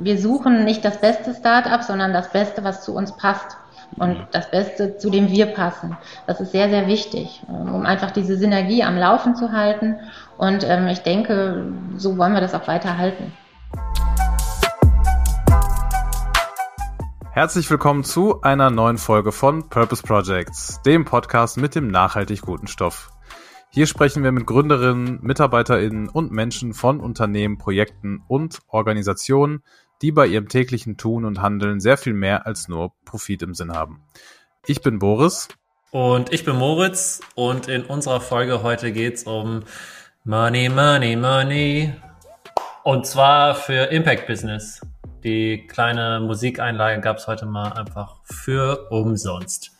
wir suchen nicht das beste Startup, sondern das Beste, was zu uns passt und das Beste, zu dem wir passen. Das ist sehr, sehr wichtig, ähm, um einfach diese Synergie am Laufen zu halten. Und ähm, ich denke, so wollen wir das auch weiter halten. Herzlich willkommen zu einer neuen Folge von Purpose Projects, dem Podcast mit dem nachhaltig guten Stoff. Hier sprechen wir mit Gründerinnen, MitarbeiterInnen und Menschen von Unternehmen, Projekten und Organisationen, die bei ihrem täglichen Tun und Handeln sehr viel mehr als nur Profit im Sinn haben. Ich bin Boris. Und ich bin Moritz und in unserer Folge heute geht's um Money, Money, Money. Und zwar für Impact Business. Die kleine Musikeinlage gab's heute mal einfach für umsonst.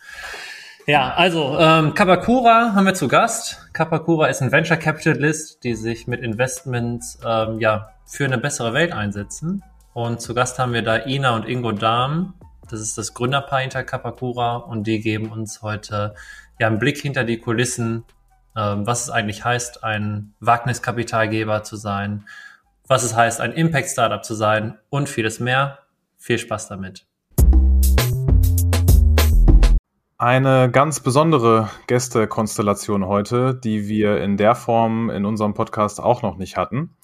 Ja, also ähm, Kapakura haben wir zu Gast. Kapakura ist ein Venture Capitalist, die sich mit Investments ähm, ja, für eine bessere Welt einsetzen. Und zu Gast haben wir da Ina und Ingo Dahm. Das ist das Gründerpaar hinter Kapakura und die geben uns heute ja einen Blick hinter die Kulissen, ähm, was es eigentlich heißt, ein Wagniskapitalgeber zu sein, was es heißt, ein Impact-Startup zu sein und vieles mehr. Viel Spaß damit. Eine ganz besondere Gästekonstellation heute, die wir in der Form in unserem Podcast auch noch nicht hatten.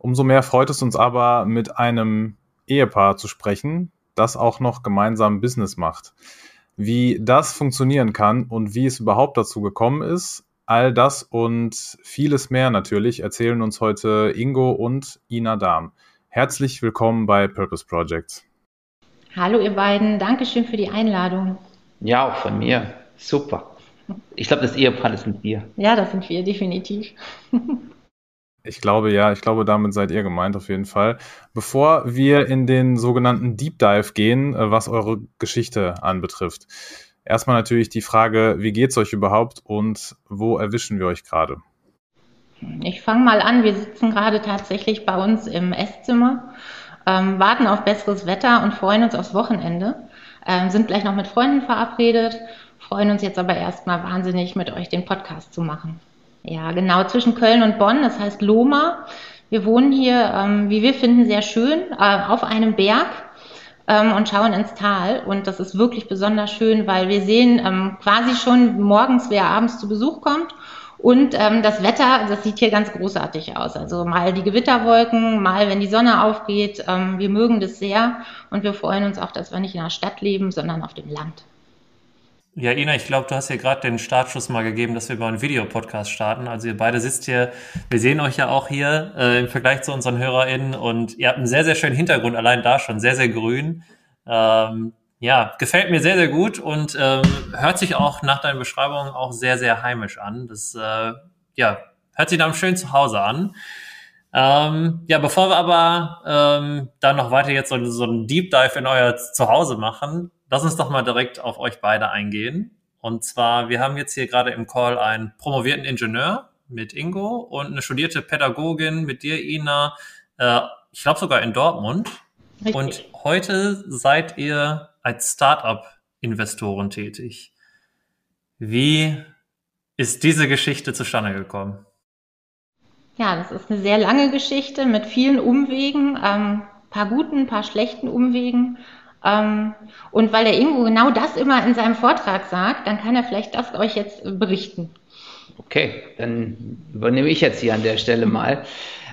Umso mehr freut es uns aber, mit einem Ehepaar zu sprechen, das auch noch gemeinsam Business macht. Wie das funktionieren kann und wie es überhaupt dazu gekommen ist, all das und vieles mehr natürlich erzählen uns heute Ingo und Ina Dahm. Herzlich willkommen bei Purpose Projects. Hallo ihr beiden, Dankeschön für die Einladung. Ja, auch von mir. Super. Ich glaube, das Ehepaar das sind wir. Ja, das sind wir, definitiv. Ich glaube ja, ich glaube, damit seid ihr gemeint auf jeden Fall. Bevor wir in den sogenannten Deep Dive gehen, äh, was eure Geschichte anbetrifft. Erstmal natürlich die Frage, wie geht's euch überhaupt und wo erwischen wir euch gerade? Ich fange mal an. Wir sitzen gerade tatsächlich bei uns im Esszimmer, ähm, warten auf besseres Wetter und freuen uns aufs Wochenende ähm, sind gleich noch mit Freunden verabredet, freuen uns jetzt aber erstmal wahnsinnig, mit euch den Podcast zu machen. Ja, genau, zwischen Köln und Bonn, das heißt Loma. Wir wohnen hier, ähm, wie wir finden, sehr schön äh, auf einem Berg ähm, und schauen ins Tal. Und das ist wirklich besonders schön, weil wir sehen ähm, quasi schon morgens, wer abends zu Besuch kommt und ähm, das Wetter, das sieht hier ganz großartig aus. Also mal die Gewitterwolken, mal wenn die Sonne aufgeht. Ähm, wir mögen das sehr und wir freuen uns auch, dass wir nicht in der Stadt leben, sondern auf dem Land. Ja, Ina, ich glaube, du hast hier gerade den Startschuss mal gegeben, dass wir über einen Videopodcast starten. Also ihr beide sitzt hier, wir sehen euch ja auch hier äh, im Vergleich zu unseren HörerInnen und ihr habt einen sehr, sehr schönen Hintergrund, allein da schon, sehr, sehr grün. Ähm, ja, gefällt mir sehr, sehr gut und ähm, hört sich auch nach deinen Beschreibungen auch sehr, sehr heimisch an. Das äh, ja, hört sich nach einem schönen Zuhause an. Ähm, ja, bevor wir aber ähm, dann noch weiter jetzt so, so einen Deep Dive in euer Zuhause machen, lass uns doch mal direkt auf euch beide eingehen. Und zwar, wir haben jetzt hier gerade im Call einen promovierten Ingenieur mit Ingo und eine studierte Pädagogin mit dir, Ina, äh, ich glaube sogar in Dortmund. Richtig. Und heute seid ihr als Startup-Investoren tätig. Wie ist diese Geschichte zustande gekommen? Ja, das ist eine sehr lange Geschichte mit vielen Umwegen, ähm, paar guten, paar schlechten Umwegen. Ähm, und weil der Ingo genau das immer in seinem Vortrag sagt, dann kann er vielleicht das euch jetzt berichten. Okay, dann übernehme ich jetzt hier an der Stelle mal.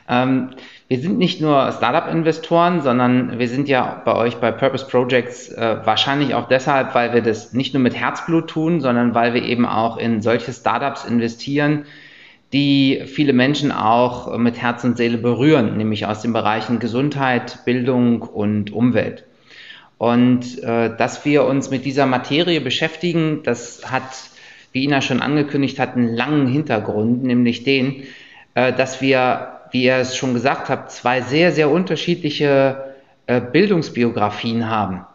Ähm, wir sind nicht nur Startup-Investoren, sondern wir sind ja bei euch bei Purpose Projects äh, wahrscheinlich auch deshalb, weil wir das nicht nur mit Herzblut tun, sondern weil wir eben auch in solche Startups investieren, die viele Menschen auch mit Herz und Seele berühren, nämlich aus den Bereichen Gesundheit, Bildung und Umwelt. Und äh, dass wir uns mit dieser Materie beschäftigen, das hat, wie Ina schon angekündigt hat, einen langen Hintergrund, nämlich den, äh, dass wir wie ihr es schon gesagt habt, zwei sehr, sehr unterschiedliche äh, Bildungsbiografien haben.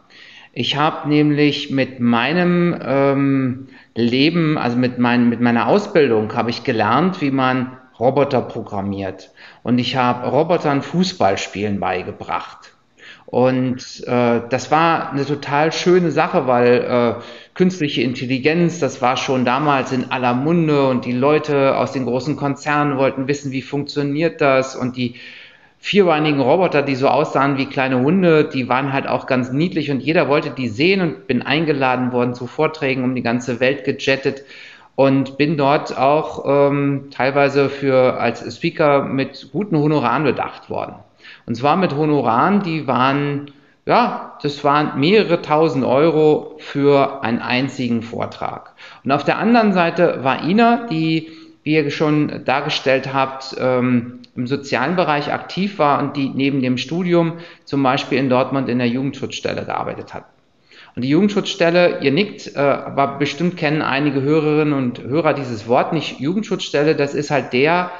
Ich habe nämlich mit meinem ähm, Leben, also mit, mein, mit meiner Ausbildung, habe ich gelernt, wie man Roboter programmiert. Und ich habe Robotern Fußballspielen beigebracht. Und äh, das war eine total schöne Sache, weil äh, künstliche Intelligenz, das war schon damals in aller Munde und die Leute aus den großen Konzernen wollten wissen, wie funktioniert das und die vierbeinigen Roboter, die so aussahen wie kleine Hunde, die waren halt auch ganz niedlich und jeder wollte die sehen und bin eingeladen worden zu Vorträgen um die ganze Welt gejettet und bin dort auch ähm, teilweise für als Speaker mit guten Honoraren bedacht worden. Und zwar mit Honoraren, die waren, ja, das waren mehrere tausend Euro für einen einzigen Vortrag. Und auf der anderen Seite war Ina, die, wie ihr schon dargestellt habt, ähm, im sozialen Bereich aktiv war und die neben dem Studium zum Beispiel in Dortmund in der Jugendschutzstelle gearbeitet hat. Und die Jugendschutzstelle, ihr nickt, äh, aber bestimmt kennen einige Hörerinnen und Hörer dieses Wort nicht. Jugendschutzstelle, das ist halt der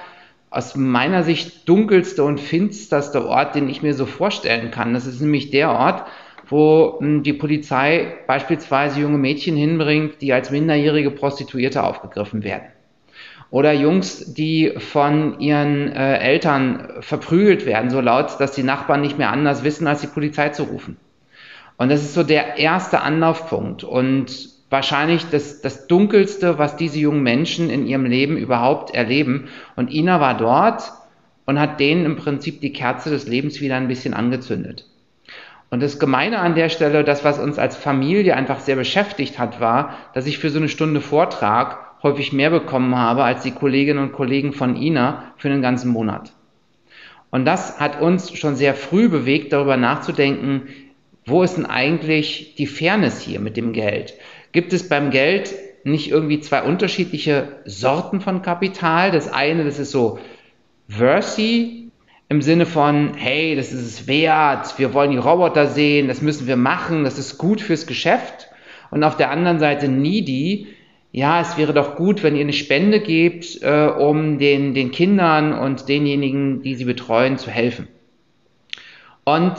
aus meiner Sicht dunkelste und finsterste Ort, den ich mir so vorstellen kann. Das ist nämlich der Ort, wo hm, die Polizei beispielsweise junge Mädchen hinbringt, die als minderjährige Prostituierte aufgegriffen werden. Oder Jungs, die von ihren äh, Eltern verprügelt werden, so laut, dass die Nachbarn nicht mehr anders wissen, als die Polizei zu rufen. Und das ist so der erste Anlaufpunkt und wahrscheinlich das, das Dunkelste, was diese jungen Menschen in ihrem Leben überhaupt erleben. Und Ina war dort und hat denen im Prinzip die Kerze des Lebens wieder ein bisschen angezündet. Und das Gemeine an der Stelle, das, was uns als Familie einfach sehr beschäftigt hat, war, dass ich für so eine Stunde Vortrag häufig mehr bekommen habe als die Kolleginnen und Kollegen von INA für einen ganzen Monat. Und das hat uns schon sehr früh bewegt, darüber nachzudenken, wo ist denn eigentlich die Fairness hier mit dem Geld? Gibt es beim Geld nicht irgendwie zwei unterschiedliche Sorten von Kapital? Das eine, das ist so Versy im Sinne von, hey, das ist es wert, wir wollen die Roboter sehen, das müssen wir machen, das ist gut fürs Geschäft. Und auf der anderen Seite Needy, ja, es wäre doch gut, wenn ihr eine Spende gebt, äh, um den, den Kindern und denjenigen, die sie betreuen, zu helfen. Und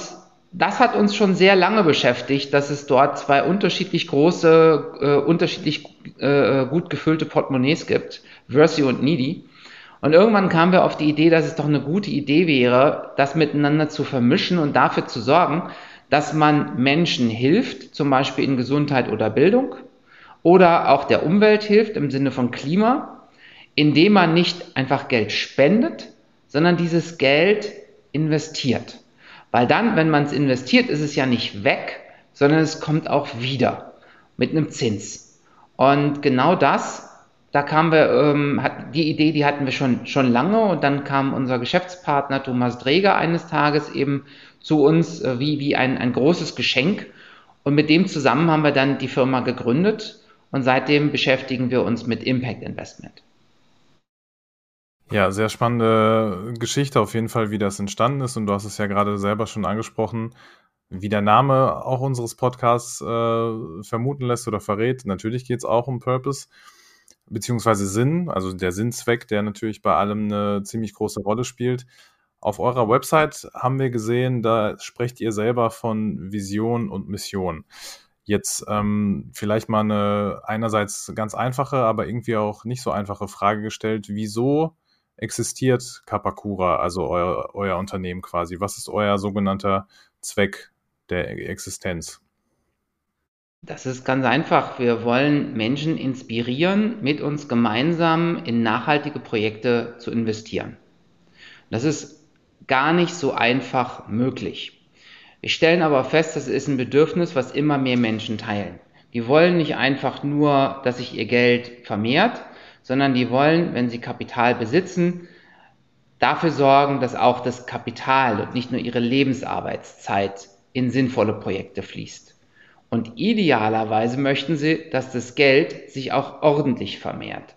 das hat uns schon sehr lange beschäftigt, dass es dort zwei unterschiedlich große, äh, unterschiedlich äh, gut gefüllte Portemonnaies gibt, Versi und Needy. Und irgendwann kamen wir auf die Idee, dass es doch eine gute Idee wäre, das miteinander zu vermischen und dafür zu sorgen, dass man Menschen hilft, zum Beispiel in Gesundheit oder Bildung, oder auch der Umwelt hilft im Sinne von Klima, indem man nicht einfach Geld spendet, sondern dieses Geld investiert. Weil dann, wenn man es investiert, ist es ja nicht weg, sondern es kommt auch wieder mit einem Zins. Und genau das, da kamen wir, ähm, hat, die Idee, die hatten wir schon, schon lange und dann kam unser Geschäftspartner Thomas Dreger eines Tages eben zu uns äh, wie, wie ein, ein großes Geschenk. Und mit dem zusammen haben wir dann die Firma gegründet und seitdem beschäftigen wir uns mit Impact Investment. Ja, sehr spannende Geschichte auf jeden Fall, wie das entstanden ist. Und du hast es ja gerade selber schon angesprochen, wie der Name auch unseres Podcasts äh, vermuten lässt oder verrät. Natürlich geht es auch um Purpose beziehungsweise Sinn, also der Sinnzweck, der natürlich bei allem eine ziemlich große Rolle spielt. Auf eurer Website haben wir gesehen, da sprecht ihr selber von Vision und Mission. Jetzt ähm, vielleicht mal eine einerseits ganz einfache, aber irgendwie auch nicht so einfache Frage gestellt. Wieso existiert Kapakura, also euer, euer Unternehmen quasi? Was ist euer sogenannter Zweck der Existenz? Das ist ganz einfach. Wir wollen Menschen inspirieren, mit uns gemeinsam in nachhaltige Projekte zu investieren. Das ist gar nicht so einfach möglich. Wir stellen aber fest, das ist ein Bedürfnis, was immer mehr Menschen teilen. Die wollen nicht einfach nur, dass sich ihr Geld vermehrt, sondern die wollen, wenn sie Kapital besitzen, dafür sorgen, dass auch das Kapital und nicht nur ihre Lebensarbeitszeit in sinnvolle Projekte fließt. Und idealerweise möchten sie, dass das Geld sich auch ordentlich vermehrt.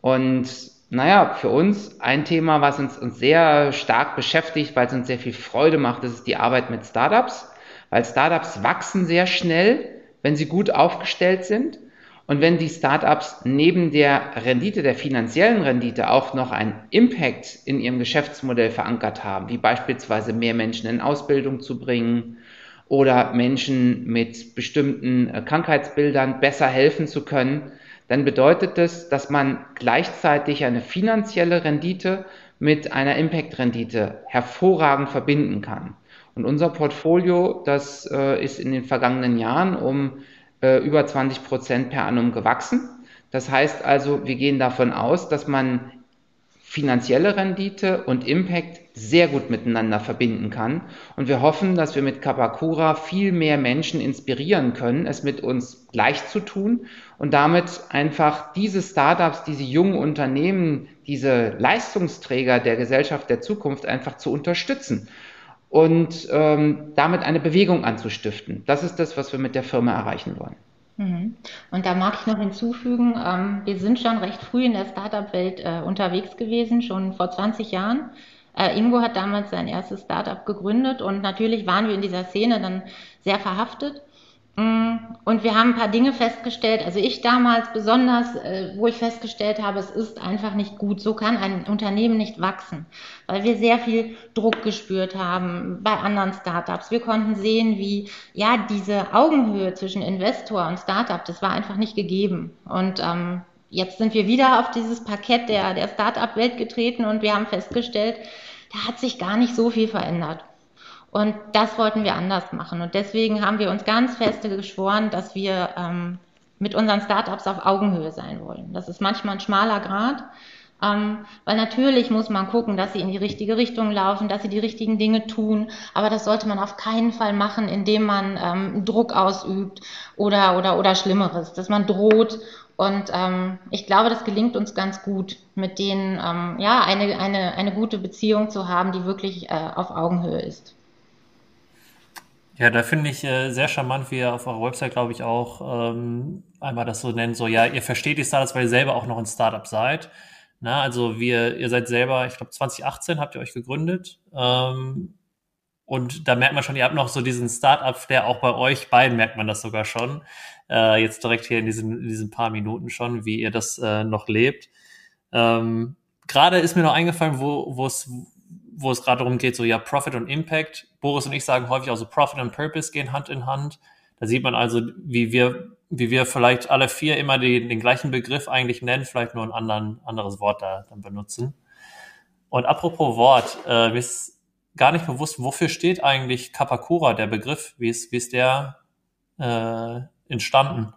Und naja, für uns ein Thema, was uns, uns sehr stark beschäftigt, weil es uns sehr viel Freude macht, das ist die Arbeit mit Startups, weil Startups wachsen sehr schnell, wenn sie gut aufgestellt sind. Und wenn die Startups neben der Rendite, der finanziellen Rendite auch noch einen Impact in ihrem Geschäftsmodell verankert haben, wie beispielsweise mehr Menschen in Ausbildung zu bringen oder Menschen mit bestimmten äh, Krankheitsbildern besser helfen zu können, dann bedeutet das, dass man gleichzeitig eine finanzielle Rendite mit einer Impact-Rendite hervorragend verbinden kann. Und unser Portfolio, das äh, ist in den vergangenen Jahren um äh, über 20 Prozent per annum gewachsen. Das heißt also, wir gehen davon aus, dass man finanzielle Rendite und Impact sehr gut miteinander verbinden kann. Und wir hoffen, dass wir mit Kapakura viel mehr Menschen inspirieren können, es mit uns gleich zu tun und damit einfach diese Startups, diese jungen Unternehmen, diese Leistungsträger der Gesellschaft der Zukunft einfach zu unterstützen und ähm, damit eine Bewegung anzustiften. Das ist das, was wir mit der Firma erreichen wollen. Mhm. Und da mag ich noch hinzufügen, ähm, wir sind schon recht früh in der Startup-Welt äh, unterwegs gewesen, schon vor 20 Jahren. Äh, Ingo hat damals sein erstes Startup gegründet und natürlich waren wir in dieser Szene dann sehr verhaftet. Mm, und wir haben ein paar Dinge festgestellt, also ich damals besonders, äh, wo ich festgestellt habe, es ist einfach nicht gut. So kann ein Unternehmen nicht wachsen, weil wir sehr viel Druck gespürt haben bei anderen Startups. Wir konnten sehen, wie ja diese Augenhöhe zwischen Investor und Startup, das war einfach nicht gegeben. Und ähm, jetzt sind wir wieder auf dieses Parkett der, der Startup-Welt getreten und wir haben festgestellt, da hat sich gar nicht so viel verändert. Und das wollten wir anders machen. Und deswegen haben wir uns ganz feste geschworen, dass wir ähm, mit unseren Startups auf Augenhöhe sein wollen. Das ist manchmal ein schmaler Grad, ähm, weil natürlich muss man gucken, dass sie in die richtige Richtung laufen, dass sie die richtigen Dinge tun. Aber das sollte man auf keinen Fall machen, indem man ähm, Druck ausübt oder, oder, oder Schlimmeres, dass man droht. Und ähm, ich glaube, das gelingt uns ganz gut, mit denen ähm, ja, eine, eine, eine gute Beziehung zu haben, die wirklich äh, auf Augenhöhe ist. Ja, da finde ich äh, sehr charmant, wie ihr auf eurer Website, glaube ich, auch ähm, einmal das so nennt, so ja, ihr versteht die Startups, weil ihr selber auch noch ein Startup seid. Na, also wir, ihr seid selber, ich glaube 2018 habt ihr euch gegründet. Ähm, und da merkt man schon, ihr habt noch so diesen Startup-Flair, auch bei euch beiden merkt man das sogar schon. Äh, jetzt direkt hier in diesen, in diesen paar Minuten schon, wie ihr das äh, noch lebt. Ähm, Gerade ist mir noch eingefallen, wo, wo es wo es gerade darum geht, so ja, Profit und Impact. Boris und ich sagen häufig auch so Profit und Purpose gehen Hand in Hand. Da sieht man also, wie wir, wie wir vielleicht alle vier immer die, den gleichen Begriff eigentlich nennen, vielleicht nur ein anderen, anderes Wort da dann benutzen. Und apropos Wort, äh, mir ist gar nicht bewusst, wofür steht eigentlich Kapakura, der Begriff? Wie ist, wie ist der äh, entstanden?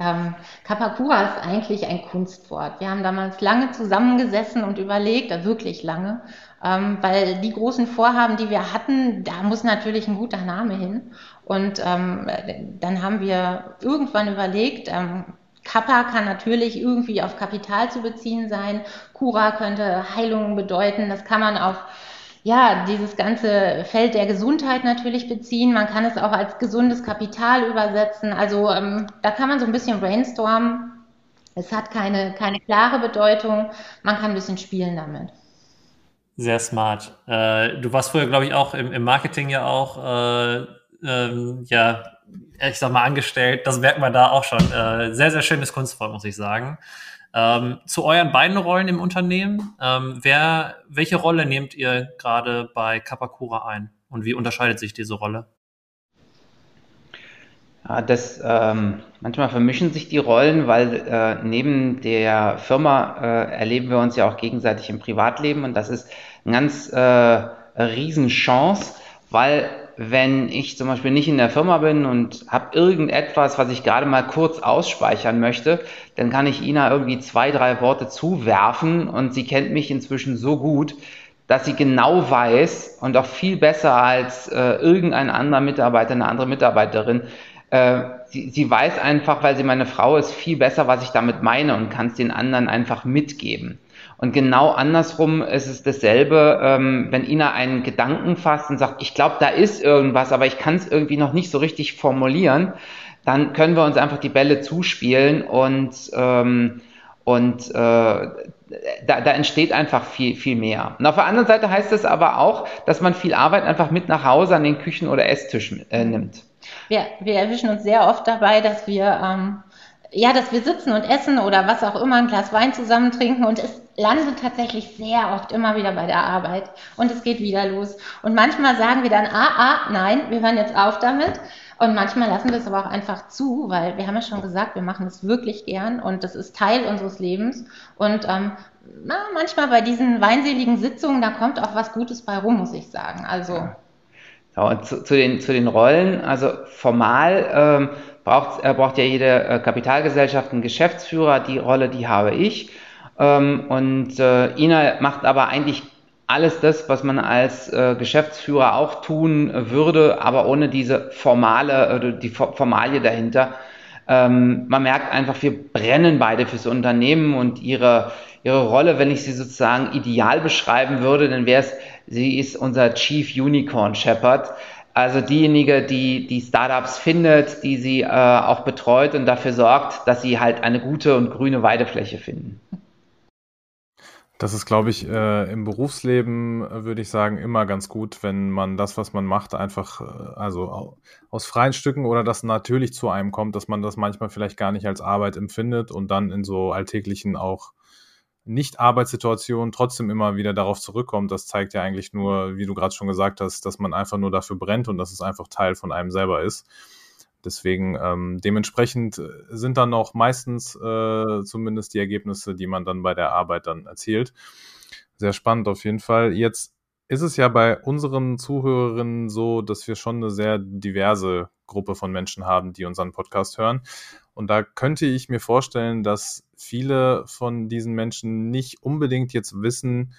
Ähm, Kapakura ist eigentlich ein Kunstwort. Wir haben damals lange zusammengesessen und überlegt, äh, wirklich lange, ähm, weil die großen Vorhaben, die wir hatten, da muss natürlich ein guter Name hin. Und ähm, dann haben wir irgendwann überlegt, ähm, Kappa kann natürlich irgendwie auf Kapital zu beziehen sein. Kura könnte Heilung bedeuten. Das kann man auf ja, dieses ganze Feld der Gesundheit natürlich beziehen. Man kann es auch als gesundes Kapital übersetzen. Also ähm, da kann man so ein bisschen brainstormen. Es hat keine, keine klare Bedeutung. Man kann ein bisschen spielen damit. Sehr smart. Äh, du warst früher, glaube ich, auch im, im Marketing ja auch, äh, ähm, ja, ich sag mal, angestellt. Das merkt man da auch schon. Äh, sehr, sehr schönes Kunstwort, muss ich sagen. Ähm, zu euren beiden Rollen im Unternehmen. Ähm, wer, welche Rolle nehmt ihr gerade bei Kapakura ein? Und wie unterscheidet sich diese Rolle? Das, ähm, manchmal vermischen sich die Rollen, weil äh, neben der Firma äh, erleben wir uns ja auch gegenseitig im Privatleben und das ist eine ganz äh, Riesenchance, weil wenn ich zum Beispiel nicht in der Firma bin und habe irgendetwas, was ich gerade mal kurz ausspeichern möchte, dann kann ich Ina irgendwie zwei, drei Worte zuwerfen und sie kennt mich inzwischen so gut, dass sie genau weiß und auch viel besser als äh, irgendein anderer Mitarbeiter, eine andere Mitarbeiterin, äh, sie, sie weiß einfach, weil sie meine Frau ist, viel besser, was ich damit meine und kann es den anderen einfach mitgeben. Und genau andersrum ist es dasselbe, ähm, wenn Ina einen Gedanken fasst und sagt, ich glaube, da ist irgendwas, aber ich kann es irgendwie noch nicht so richtig formulieren, dann können wir uns einfach die Bälle zuspielen und, ähm, und äh, da, da entsteht einfach viel, viel mehr. Und auf der anderen Seite heißt es aber auch, dass man viel Arbeit einfach mit nach Hause an den Küchen- oder Esstisch äh, nimmt. Wir, wir erwischen uns sehr oft dabei, dass wir, ähm, ja, dass wir sitzen und essen oder was auch immer, ein Glas Wein zusammen trinken und es landet tatsächlich sehr oft immer wieder bei der Arbeit und es geht wieder los. Und manchmal sagen wir dann, ah, ah, nein, wir hören jetzt auf damit. Und manchmal lassen wir es aber auch einfach zu, weil wir haben ja schon gesagt, wir machen es wirklich gern und das ist Teil unseres Lebens. Und ähm, na, manchmal bei diesen weinseligen Sitzungen, da kommt auch was Gutes bei rum, muss ich sagen. Also. Ja. Ja, zu, zu, den, zu den Rollen, also formal ähm, braucht, äh, braucht ja jede äh, Kapitalgesellschaft einen Geschäftsführer, die Rolle, die habe ich. Ähm, und äh, Ina macht aber eigentlich alles das, was man als äh, Geschäftsführer auch tun würde, aber ohne diese formale, äh, die Formalie dahinter. Ähm, man merkt einfach, wir brennen beide fürs Unternehmen und ihre, ihre Rolle, wenn ich sie sozusagen ideal beschreiben würde, dann wäre es, sie ist unser Chief Unicorn Shepherd. Also diejenige, die die Startups findet, die sie äh, auch betreut und dafür sorgt, dass sie halt eine gute und grüne Weidefläche finden. Das ist, glaube ich, äh, im Berufsleben, äh, würde ich sagen, immer ganz gut, wenn man das, was man macht, einfach, äh, also aus freien Stücken oder das natürlich zu einem kommt, dass man das manchmal vielleicht gar nicht als Arbeit empfindet und dann in so alltäglichen auch Nicht-Arbeitssituationen trotzdem immer wieder darauf zurückkommt. Das zeigt ja eigentlich nur, wie du gerade schon gesagt hast, dass man einfach nur dafür brennt und dass es einfach Teil von einem selber ist. Deswegen ähm, dementsprechend äh, sind dann auch meistens äh, zumindest die Ergebnisse, die man dann bei der Arbeit dann erzielt. Sehr spannend auf jeden Fall. Jetzt ist es ja bei unseren Zuhörerinnen so, dass wir schon eine sehr diverse Gruppe von Menschen haben, die unseren Podcast hören. Und da könnte ich mir vorstellen, dass viele von diesen Menschen nicht unbedingt jetzt wissen,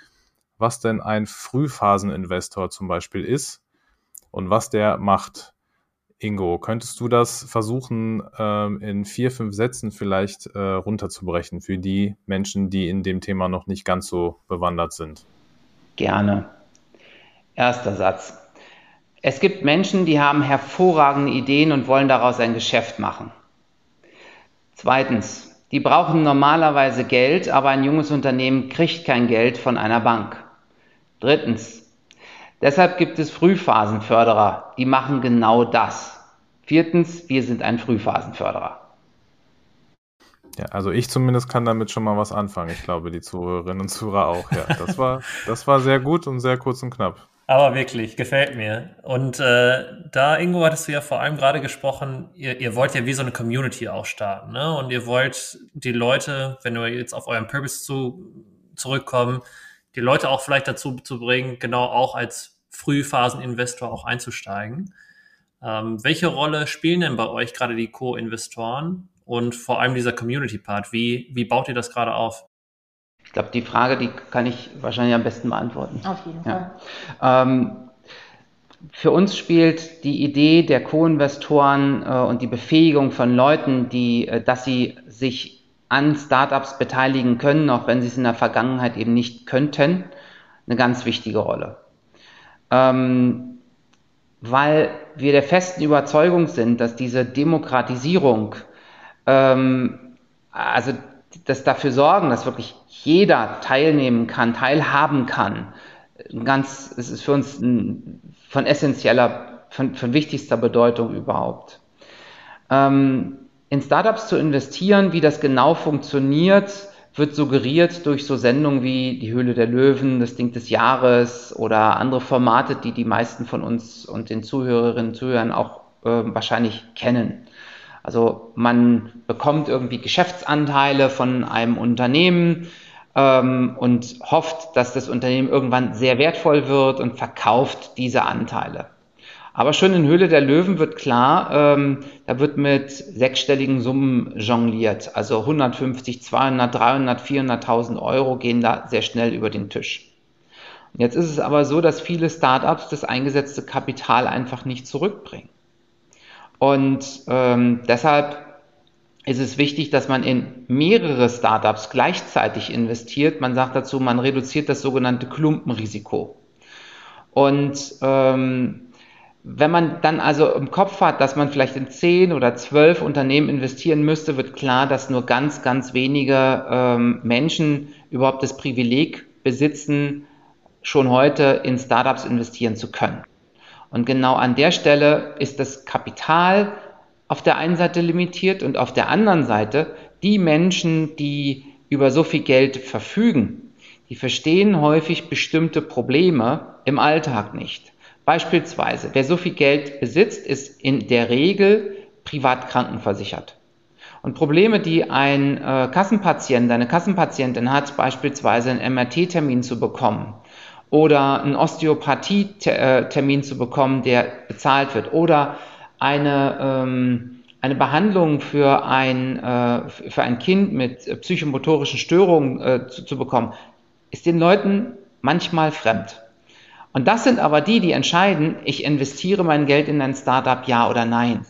was denn ein Frühphaseninvestor zum Beispiel ist und was der macht. Ingo, könntest du das versuchen, ähm, in vier, fünf Sätzen vielleicht äh, runterzubrechen für die Menschen, die in dem Thema noch nicht ganz so bewandert sind? Gerne. Erster Satz. Es gibt Menschen, die haben hervorragende Ideen und wollen daraus ein Geschäft machen. Zweitens, die brauchen normalerweise Geld, aber ein junges Unternehmen kriegt kein Geld von einer Bank. Drittens, Deshalb gibt es Frühphasenförderer, die machen genau das. Viertens, wir sind ein Frühphasenförderer. Ja, also ich zumindest kann damit schon mal was anfangen. Ich glaube, die Zuhörerinnen und Zuhörer auch. Ja, das war, das war sehr gut und sehr kurz und knapp. Aber wirklich, gefällt mir. Und äh, da, Ingo, hattest du ja vor allem gerade gesprochen, ihr, ihr wollt ja wie so eine Community auch starten. Ne? Und ihr wollt die Leute, wenn wir jetzt auf euren Purpose zu, zurückkommen, die Leute auch vielleicht dazu zu bringen, genau auch als Frühphaseninvestor auch einzusteigen. Ähm, welche Rolle spielen denn bei euch gerade die Co-Investoren und vor allem dieser Community-Part? Wie, wie baut ihr das gerade auf? Ich glaube, die Frage, die kann ich wahrscheinlich am besten beantworten. Auf jeden Fall. Ähm, für uns spielt die Idee der Co-Investoren äh, und die Befähigung von Leuten, die, äh, dass sie sich an Startups beteiligen können, auch wenn sie es in der Vergangenheit eben nicht könnten, eine ganz wichtige Rolle. Ähm, weil wir der festen Überzeugung sind, dass diese Demokratisierung, ähm, also das dafür sorgen, dass wirklich jeder teilnehmen kann, teilhaben kann, ganz, es ist für uns ein, von essentieller, von, von wichtigster Bedeutung überhaupt. Ähm, in Startups zu investieren, wie das genau funktioniert, wird suggeriert durch so Sendungen wie Die Höhle der Löwen, das Ding des Jahres oder andere Formate, die die meisten von uns und den Zuhörerinnen und Zuhörern auch äh, wahrscheinlich kennen. Also man bekommt irgendwie Geschäftsanteile von einem Unternehmen ähm, und hofft, dass das Unternehmen irgendwann sehr wertvoll wird und verkauft diese Anteile. Aber schon in Höhle der Löwen wird klar, ähm, da wird mit sechsstelligen Summen jongliert. Also 150, 200, 300, 400.000 Euro gehen da sehr schnell über den Tisch. Und jetzt ist es aber so, dass viele Startups das eingesetzte Kapital einfach nicht zurückbringen. Und ähm, deshalb ist es wichtig, dass man in mehrere Startups gleichzeitig investiert. Man sagt dazu, man reduziert das sogenannte Klumpenrisiko. Und ähm, wenn man dann also im Kopf hat, dass man vielleicht in zehn oder zwölf Unternehmen investieren müsste, wird klar, dass nur ganz, ganz wenige ähm, Menschen überhaupt das Privileg besitzen, schon heute in Startups investieren zu können. Und genau an der Stelle ist das Kapital auf der einen Seite limitiert und auf der anderen Seite die Menschen, die über so viel Geld verfügen, die verstehen häufig bestimmte Probleme im Alltag nicht. Beispielsweise, wer so viel Geld besitzt, ist in der Regel privat krankenversichert. Und Probleme, die ein äh, Kassenpatient, eine Kassenpatientin hat, beispielsweise einen MRT-Termin zu bekommen oder einen Osteopathie-Termin zu bekommen, der bezahlt wird oder eine, ähm, eine Behandlung für ein, äh, für ein Kind mit psychomotorischen Störungen äh, zu, zu bekommen, ist den Leuten manchmal fremd. Und das sind aber die, die entscheiden, ich investiere mein Geld in ein Startup, ja oder nein.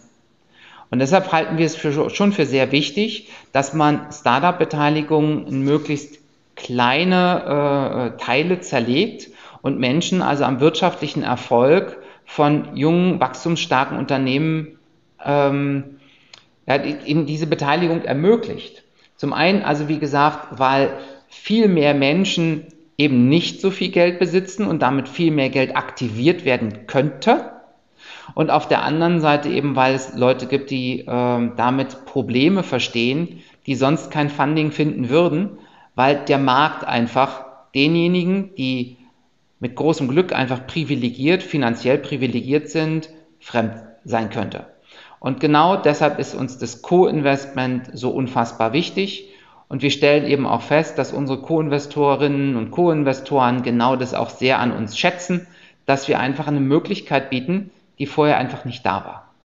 Und deshalb halten wir es für, schon für sehr wichtig, dass man Startup-Beteiligungen in möglichst kleine äh, Teile zerlegt und Menschen also am wirtschaftlichen Erfolg von jungen, wachstumsstarken Unternehmen ähm, ja, in diese Beteiligung ermöglicht. Zum einen, also wie gesagt, weil viel mehr Menschen eben nicht so viel Geld besitzen und damit viel mehr Geld aktiviert werden könnte. Und auf der anderen Seite eben, weil es Leute gibt, die äh, damit Probleme verstehen, die sonst kein Funding finden würden, weil der Markt einfach denjenigen, die mit großem Glück einfach privilegiert, finanziell privilegiert sind, fremd sein könnte. Und genau deshalb ist uns das Co-Investment so unfassbar wichtig. Und wir stellen eben auch fest, dass unsere Co-Investorinnen und Co-Investoren genau das auch sehr an uns schätzen, dass wir einfach eine Möglichkeit bieten, die vorher einfach nicht da war.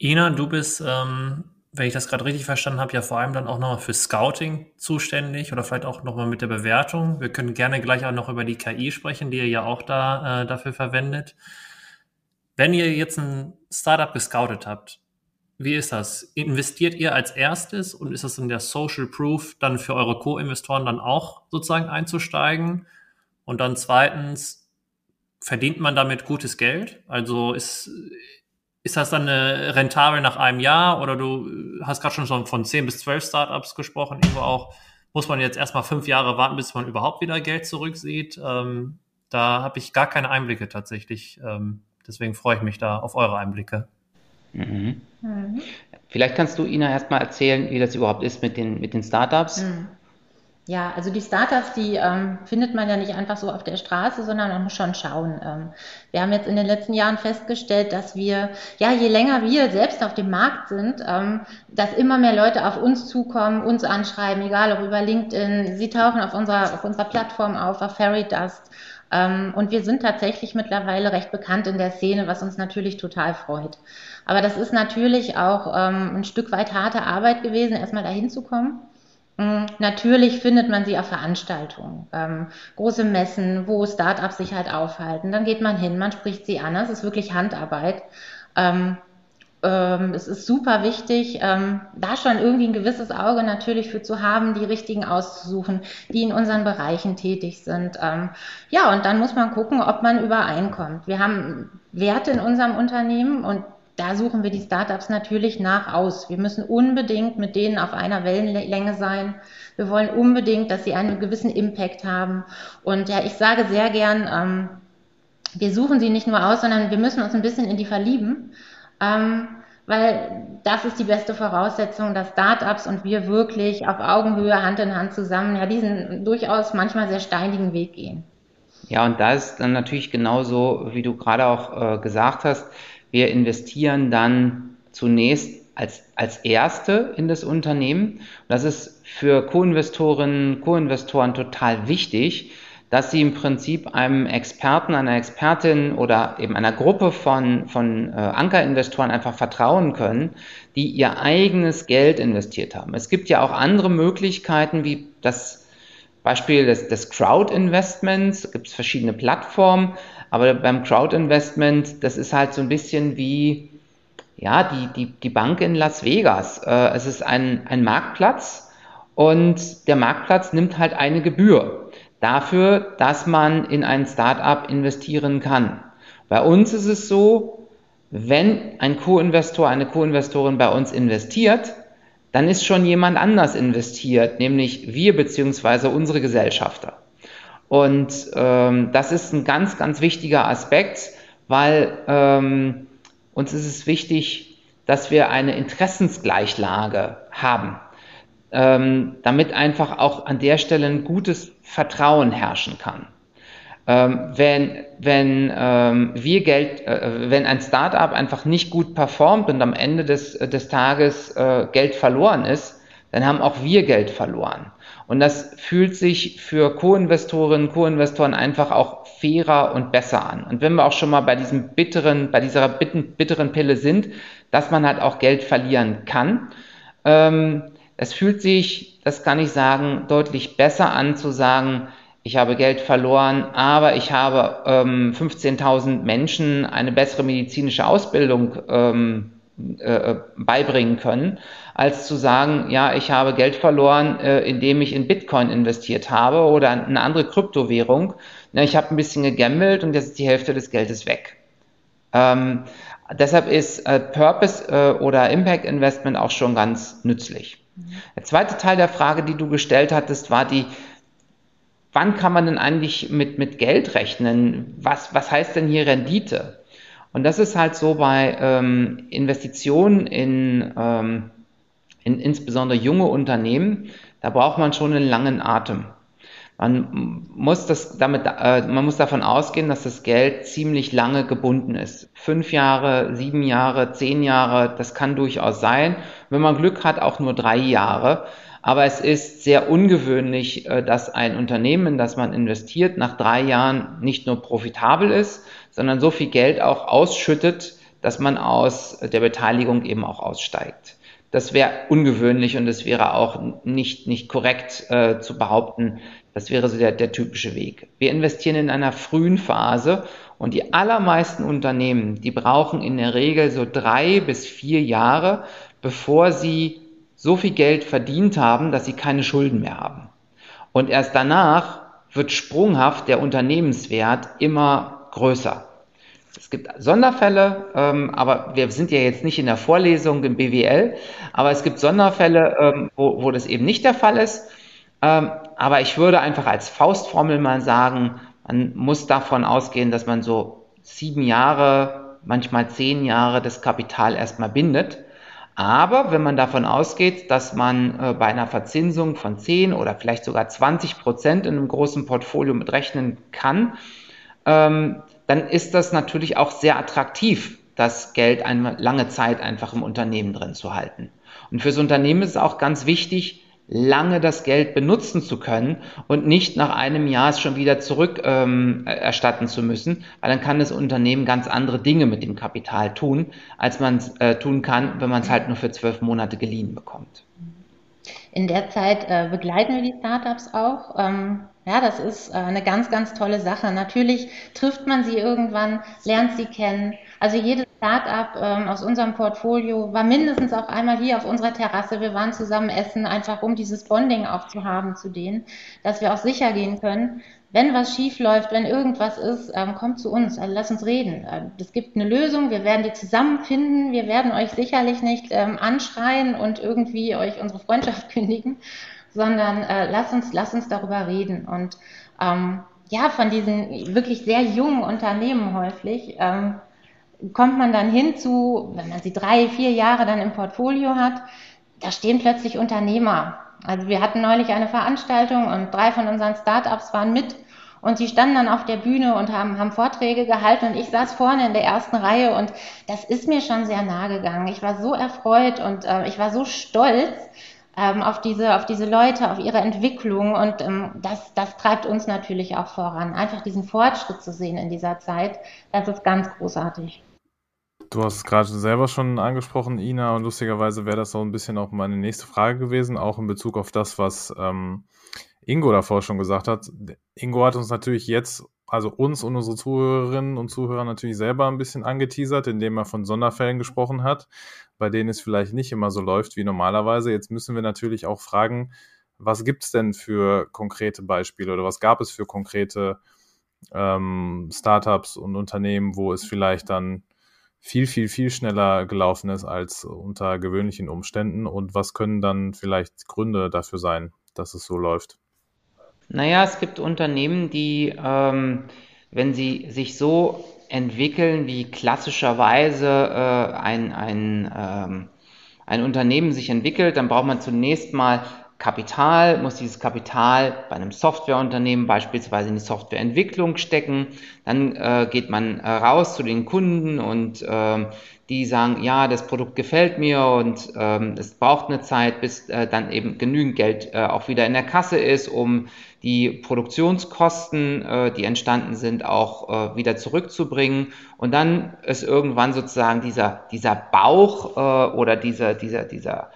Ina, du bist, ähm, wenn ich das gerade richtig verstanden habe, ja vor allem dann auch nochmal für Scouting zuständig oder vielleicht auch nochmal mit der Bewertung. Wir können gerne gleich auch noch über die KI sprechen, die ihr ja auch da äh, dafür verwendet. Wenn ihr jetzt ein Startup gescoutet habt, wie ist das? Investiert ihr als erstes und ist das in der Social Proof dann für eure Co-Investoren dann auch sozusagen einzusteigen? Und dann zweitens, verdient man damit gutes Geld? Also ist, ist das dann rentabel nach einem Jahr oder du hast gerade schon von 10 bis 12 Startups gesprochen, irgendwo auch, muss man jetzt erstmal fünf Jahre warten, bis man überhaupt wieder Geld zurücksieht? Ähm, da habe ich gar keine Einblicke tatsächlich. Ähm, deswegen freue ich mich da auf eure Einblicke. Mhm. Mhm. Vielleicht kannst du Ina erstmal erzählen, wie das überhaupt ist mit den, mit den Startups. Mhm. Ja, also die Startups, die ähm, findet man ja nicht einfach so auf der Straße, sondern man muss schon schauen. Ähm, wir haben jetzt in den letzten Jahren festgestellt, dass wir, ja, je länger wir selbst auf dem Markt sind, ähm, dass immer mehr Leute auf uns zukommen, uns anschreiben, egal ob über LinkedIn, sie tauchen auf unserer, auf unserer Plattform auf, auf Fairy Dust. Ähm, und wir sind tatsächlich mittlerweile recht bekannt in der Szene, was uns natürlich total freut. Aber das ist natürlich auch ähm, ein Stück weit harte Arbeit gewesen, erstmal dahin zu kommen. Mm, natürlich findet man sie auf Veranstaltungen, ähm, große Messen, wo Startups sich halt aufhalten. Dann geht man hin, man spricht sie an. Das ist wirklich Handarbeit. Ähm, ähm, es ist super wichtig, ähm, da schon irgendwie ein gewisses Auge natürlich für zu haben, die richtigen auszusuchen, die in unseren Bereichen tätig sind. Ähm, ja, und dann muss man gucken, ob man übereinkommt. Wir haben Werte in unserem Unternehmen und da suchen wir die Startups natürlich nach aus. Wir müssen unbedingt mit denen auf einer Wellenlänge sein. Wir wollen unbedingt, dass sie einen gewissen Impact haben. Und ja, ich sage sehr gern, ähm, wir suchen sie nicht nur aus, sondern wir müssen uns ein bisschen in die verlieben. Ähm, weil das ist die beste Voraussetzung, dass Startups und wir wirklich auf Augenhöhe, Hand in Hand zusammen, ja, diesen durchaus manchmal sehr steinigen Weg gehen. Ja, und da ist dann natürlich genauso, wie du gerade auch äh, gesagt hast, wir investieren dann zunächst als, als Erste in das Unternehmen. Das ist für Co-Investorinnen, Co-Investoren total wichtig, dass sie im Prinzip einem Experten, einer Expertin oder eben einer Gruppe von, von äh, Ankerinvestoren einfach vertrauen können, die ihr eigenes Geld investiert haben. Es gibt ja auch andere Möglichkeiten, wie das Beispiel des, des Crowd-Investments, gibt es verschiedene Plattformen, aber beim Crowd-Investment, das ist halt so ein bisschen wie ja, die, die, die Bank in Las Vegas. Äh, es ist ein, ein Marktplatz und der Marktplatz nimmt halt eine Gebühr dafür, dass man in ein Startup investieren kann. Bei uns ist es so, wenn ein Co-Investor, eine Co-Investorin bei uns investiert, dann ist schon jemand anders investiert, nämlich wir beziehungsweise unsere Gesellschafter. Und ähm, das ist ein ganz, ganz wichtiger Aspekt, weil ähm, uns ist es wichtig, dass wir eine Interessensgleichlage haben, ähm, damit einfach auch an der Stelle ein gutes Vertrauen herrschen kann. Ähm, wenn wenn ähm, wir Geld, äh, wenn ein Startup einfach nicht gut performt und am Ende des, des Tages äh, Geld verloren ist, dann haben auch wir Geld verloren. Und das fühlt sich für Co-Investorinnen, Co-Investoren einfach auch fairer und besser an. Und wenn wir auch schon mal bei diesem bitteren, bei dieser bitteren Pille sind, dass man halt auch Geld verlieren kann, ähm, es fühlt sich, das kann ich sagen, deutlich besser an zu sagen, ich habe Geld verloren, aber ich habe ähm, 15.000 Menschen eine bessere medizinische Ausbildung ähm, äh, beibringen können, als zu sagen, ja, ich habe Geld verloren, äh, indem ich in Bitcoin investiert habe oder eine andere Kryptowährung. Ja, ich habe ein bisschen gegambelt und jetzt ist die Hälfte des Geldes weg. Ähm, deshalb ist äh, Purpose äh, oder Impact Investment auch schon ganz nützlich. Der zweite Teil der Frage, die du gestellt hattest, war die, wann kann man denn eigentlich mit, mit Geld rechnen? Was, was heißt denn hier Rendite? Und das ist halt so bei ähm, Investitionen in, ähm, in insbesondere junge Unternehmen, da braucht man schon einen langen Atem. Man muss, das damit, äh, man muss davon ausgehen, dass das Geld ziemlich lange gebunden ist. Fünf Jahre, sieben Jahre, zehn Jahre, das kann durchaus sein. Wenn man Glück hat, auch nur drei Jahre. Aber es ist sehr ungewöhnlich, äh, dass ein Unternehmen, in das man investiert, nach drei Jahren nicht nur profitabel ist, sondern so viel Geld auch ausschüttet, dass man aus der Beteiligung eben auch aussteigt. Das wäre ungewöhnlich und es wäre auch nicht, nicht korrekt äh, zu behaupten, das wäre so der, der typische Weg. Wir investieren in einer frühen Phase und die allermeisten Unternehmen, die brauchen in der Regel so drei bis vier Jahre, bevor sie so viel Geld verdient haben, dass sie keine Schulden mehr haben. Und erst danach wird sprunghaft der Unternehmenswert immer größer. Es gibt Sonderfälle, ähm, aber wir sind ja jetzt nicht in der Vorlesung im BWL, aber es gibt Sonderfälle, ähm, wo, wo das eben nicht der Fall ist. Ähm, aber ich würde einfach als Faustformel mal sagen, man muss davon ausgehen, dass man so sieben Jahre, manchmal zehn Jahre das Kapital erstmal bindet. Aber wenn man davon ausgeht, dass man äh, bei einer Verzinsung von 10 oder vielleicht sogar 20 Prozent in einem großen Portfolio mitrechnen kann, ähm, dann ist das natürlich auch sehr attraktiv, das Geld eine lange Zeit einfach im Unternehmen drin zu halten. Und fürs Unternehmen ist es auch ganz wichtig, lange das Geld benutzen zu können und nicht nach einem Jahr es schon wieder zurück ähm, erstatten zu müssen, weil dann kann das Unternehmen ganz andere Dinge mit dem Kapital tun, als man es äh, tun kann, wenn man es halt nur für zwölf Monate geliehen bekommt. In der Zeit äh, begleiten wir die Startups auch. Ähm, ja, das ist äh, eine ganz, ganz tolle Sache. Natürlich trifft man sie irgendwann, lernt sie kennen. Also jedes Startup ähm, aus unserem Portfolio war mindestens auch einmal hier auf unserer Terrasse. Wir waren zusammen essen, einfach um dieses Bonding auch zu haben zu denen, dass wir auch sicher gehen können, wenn was schief läuft, wenn irgendwas ist, ähm, kommt zu uns, also lass uns reden. Ähm, es gibt eine Lösung, wir werden die zusammenfinden, wir werden euch sicherlich nicht ähm, anschreien und irgendwie euch unsere Freundschaft kündigen, sondern äh, lass uns, lass uns darüber reden. Und ähm, ja, von diesen wirklich sehr jungen Unternehmen häufig ähm, kommt man dann hinzu, wenn man sie drei, vier Jahre dann im Portfolio hat, da stehen plötzlich Unternehmer. Also wir hatten neulich eine Veranstaltung und drei von unseren Startups waren mit und sie standen dann auf der Bühne und haben, haben Vorträge gehalten und ich saß vorne in der ersten Reihe und das ist mir schon sehr nahe gegangen. Ich war so erfreut und äh, ich war so stolz, ähm, auf, diese, auf diese Leute, auf ihre Entwicklung. Und ähm, das, das treibt uns natürlich auch voran. Einfach diesen Fortschritt zu sehen in dieser Zeit, das ist ganz großartig. Du hast es gerade selber schon angesprochen, Ina, und lustigerweise wäre das so ein bisschen auch meine nächste Frage gewesen, auch in Bezug auf das, was ähm, Ingo davor schon gesagt hat. Ingo hat uns natürlich jetzt, also uns und unsere Zuhörerinnen und Zuhörer natürlich selber ein bisschen angeteasert, indem er von Sonderfällen gesprochen hat bei denen es vielleicht nicht immer so läuft wie normalerweise. Jetzt müssen wir natürlich auch fragen, was gibt es denn für konkrete Beispiele oder was gab es für konkrete ähm, Startups und Unternehmen, wo es vielleicht dann viel, viel, viel schneller gelaufen ist als unter gewöhnlichen Umständen und was können dann vielleicht Gründe dafür sein, dass es so läuft? Naja, es gibt Unternehmen, die, ähm, wenn sie sich so entwickeln, wie klassischerweise äh, ein, ein, ähm, ein Unternehmen sich entwickelt, dann braucht man zunächst mal Kapital, muss dieses Kapital bei einem Softwareunternehmen beispielsweise in die Softwareentwicklung stecken. Dann äh, geht man äh, raus zu den Kunden und äh, die sagen, ja, das Produkt gefällt mir und ähm, es braucht eine Zeit, bis äh, dann eben genügend Geld äh, auch wieder in der Kasse ist, um die Produktionskosten, äh, die entstanden sind, auch wieder zurückzubringen. Und dann ist irgendwann sozusagen dieser, dieser Bauch oder dieser, dieser, dieser,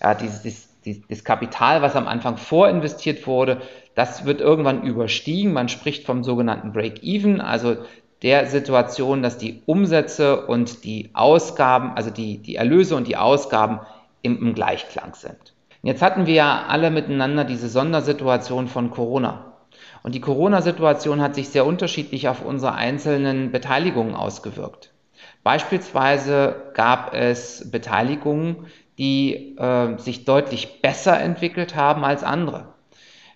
ja, dieses, dieses, das Kapital, was am Anfang vorinvestiert wurde, das wird irgendwann überstiegen. Man spricht vom sogenannten Break-Even, also der Situation, dass die Umsätze und die Ausgaben, also die, die Erlöse und die Ausgaben im, im Gleichklang sind. Jetzt hatten wir ja alle miteinander diese Sondersituation von Corona. Und die Corona-Situation hat sich sehr unterschiedlich auf unsere einzelnen Beteiligungen ausgewirkt. Beispielsweise gab es Beteiligungen, die äh, sich deutlich besser entwickelt haben als andere.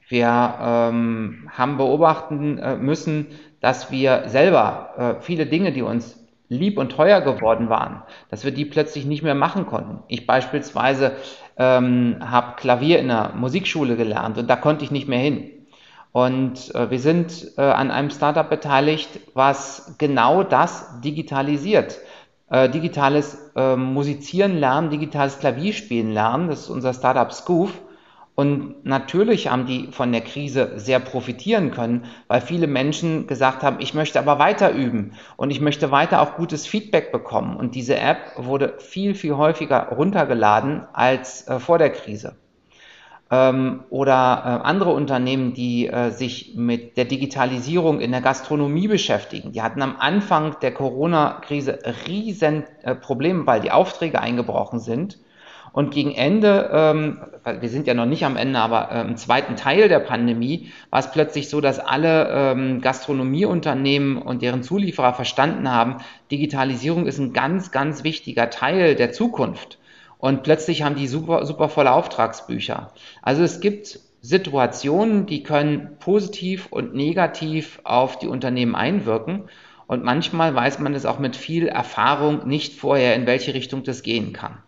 Wir ähm, haben beobachten äh, müssen, dass wir selber äh, viele Dinge, die uns lieb und teuer geworden waren, dass wir die plötzlich nicht mehr machen konnten. Ich beispielsweise ähm, habe Klavier in der Musikschule gelernt und da konnte ich nicht mehr hin. Und äh, wir sind äh, an einem Startup beteiligt, was genau das digitalisiert. Äh, digitales äh, Musizieren lernen, digitales Klavierspielen lernen, das ist unser Startup Scoof. Und natürlich haben die von der Krise sehr profitieren können, weil viele Menschen gesagt haben, ich möchte aber weiter üben und ich möchte weiter auch gutes Feedback bekommen. Und diese App wurde viel, viel häufiger runtergeladen als äh, vor der Krise. Ähm, oder äh, andere Unternehmen, die äh, sich mit der Digitalisierung in der Gastronomie beschäftigen. Die hatten am Anfang der Corona-Krise riesen äh, Probleme, weil die Aufträge eingebrochen sind und gegen Ende, ähm, wir sind ja noch nicht am Ende, aber äh, im zweiten Teil der Pandemie, war es plötzlich so, dass alle ähm, Gastronomieunternehmen und deren Zulieferer verstanden haben, Digitalisierung ist ein ganz, ganz wichtiger Teil der Zukunft. Und plötzlich haben die super, super volle Auftragsbücher. Also es gibt Situationen, die können positiv und negativ auf die Unternehmen einwirken. Und manchmal weiß man es auch mit viel Erfahrung nicht vorher, in welche Richtung das gehen kann.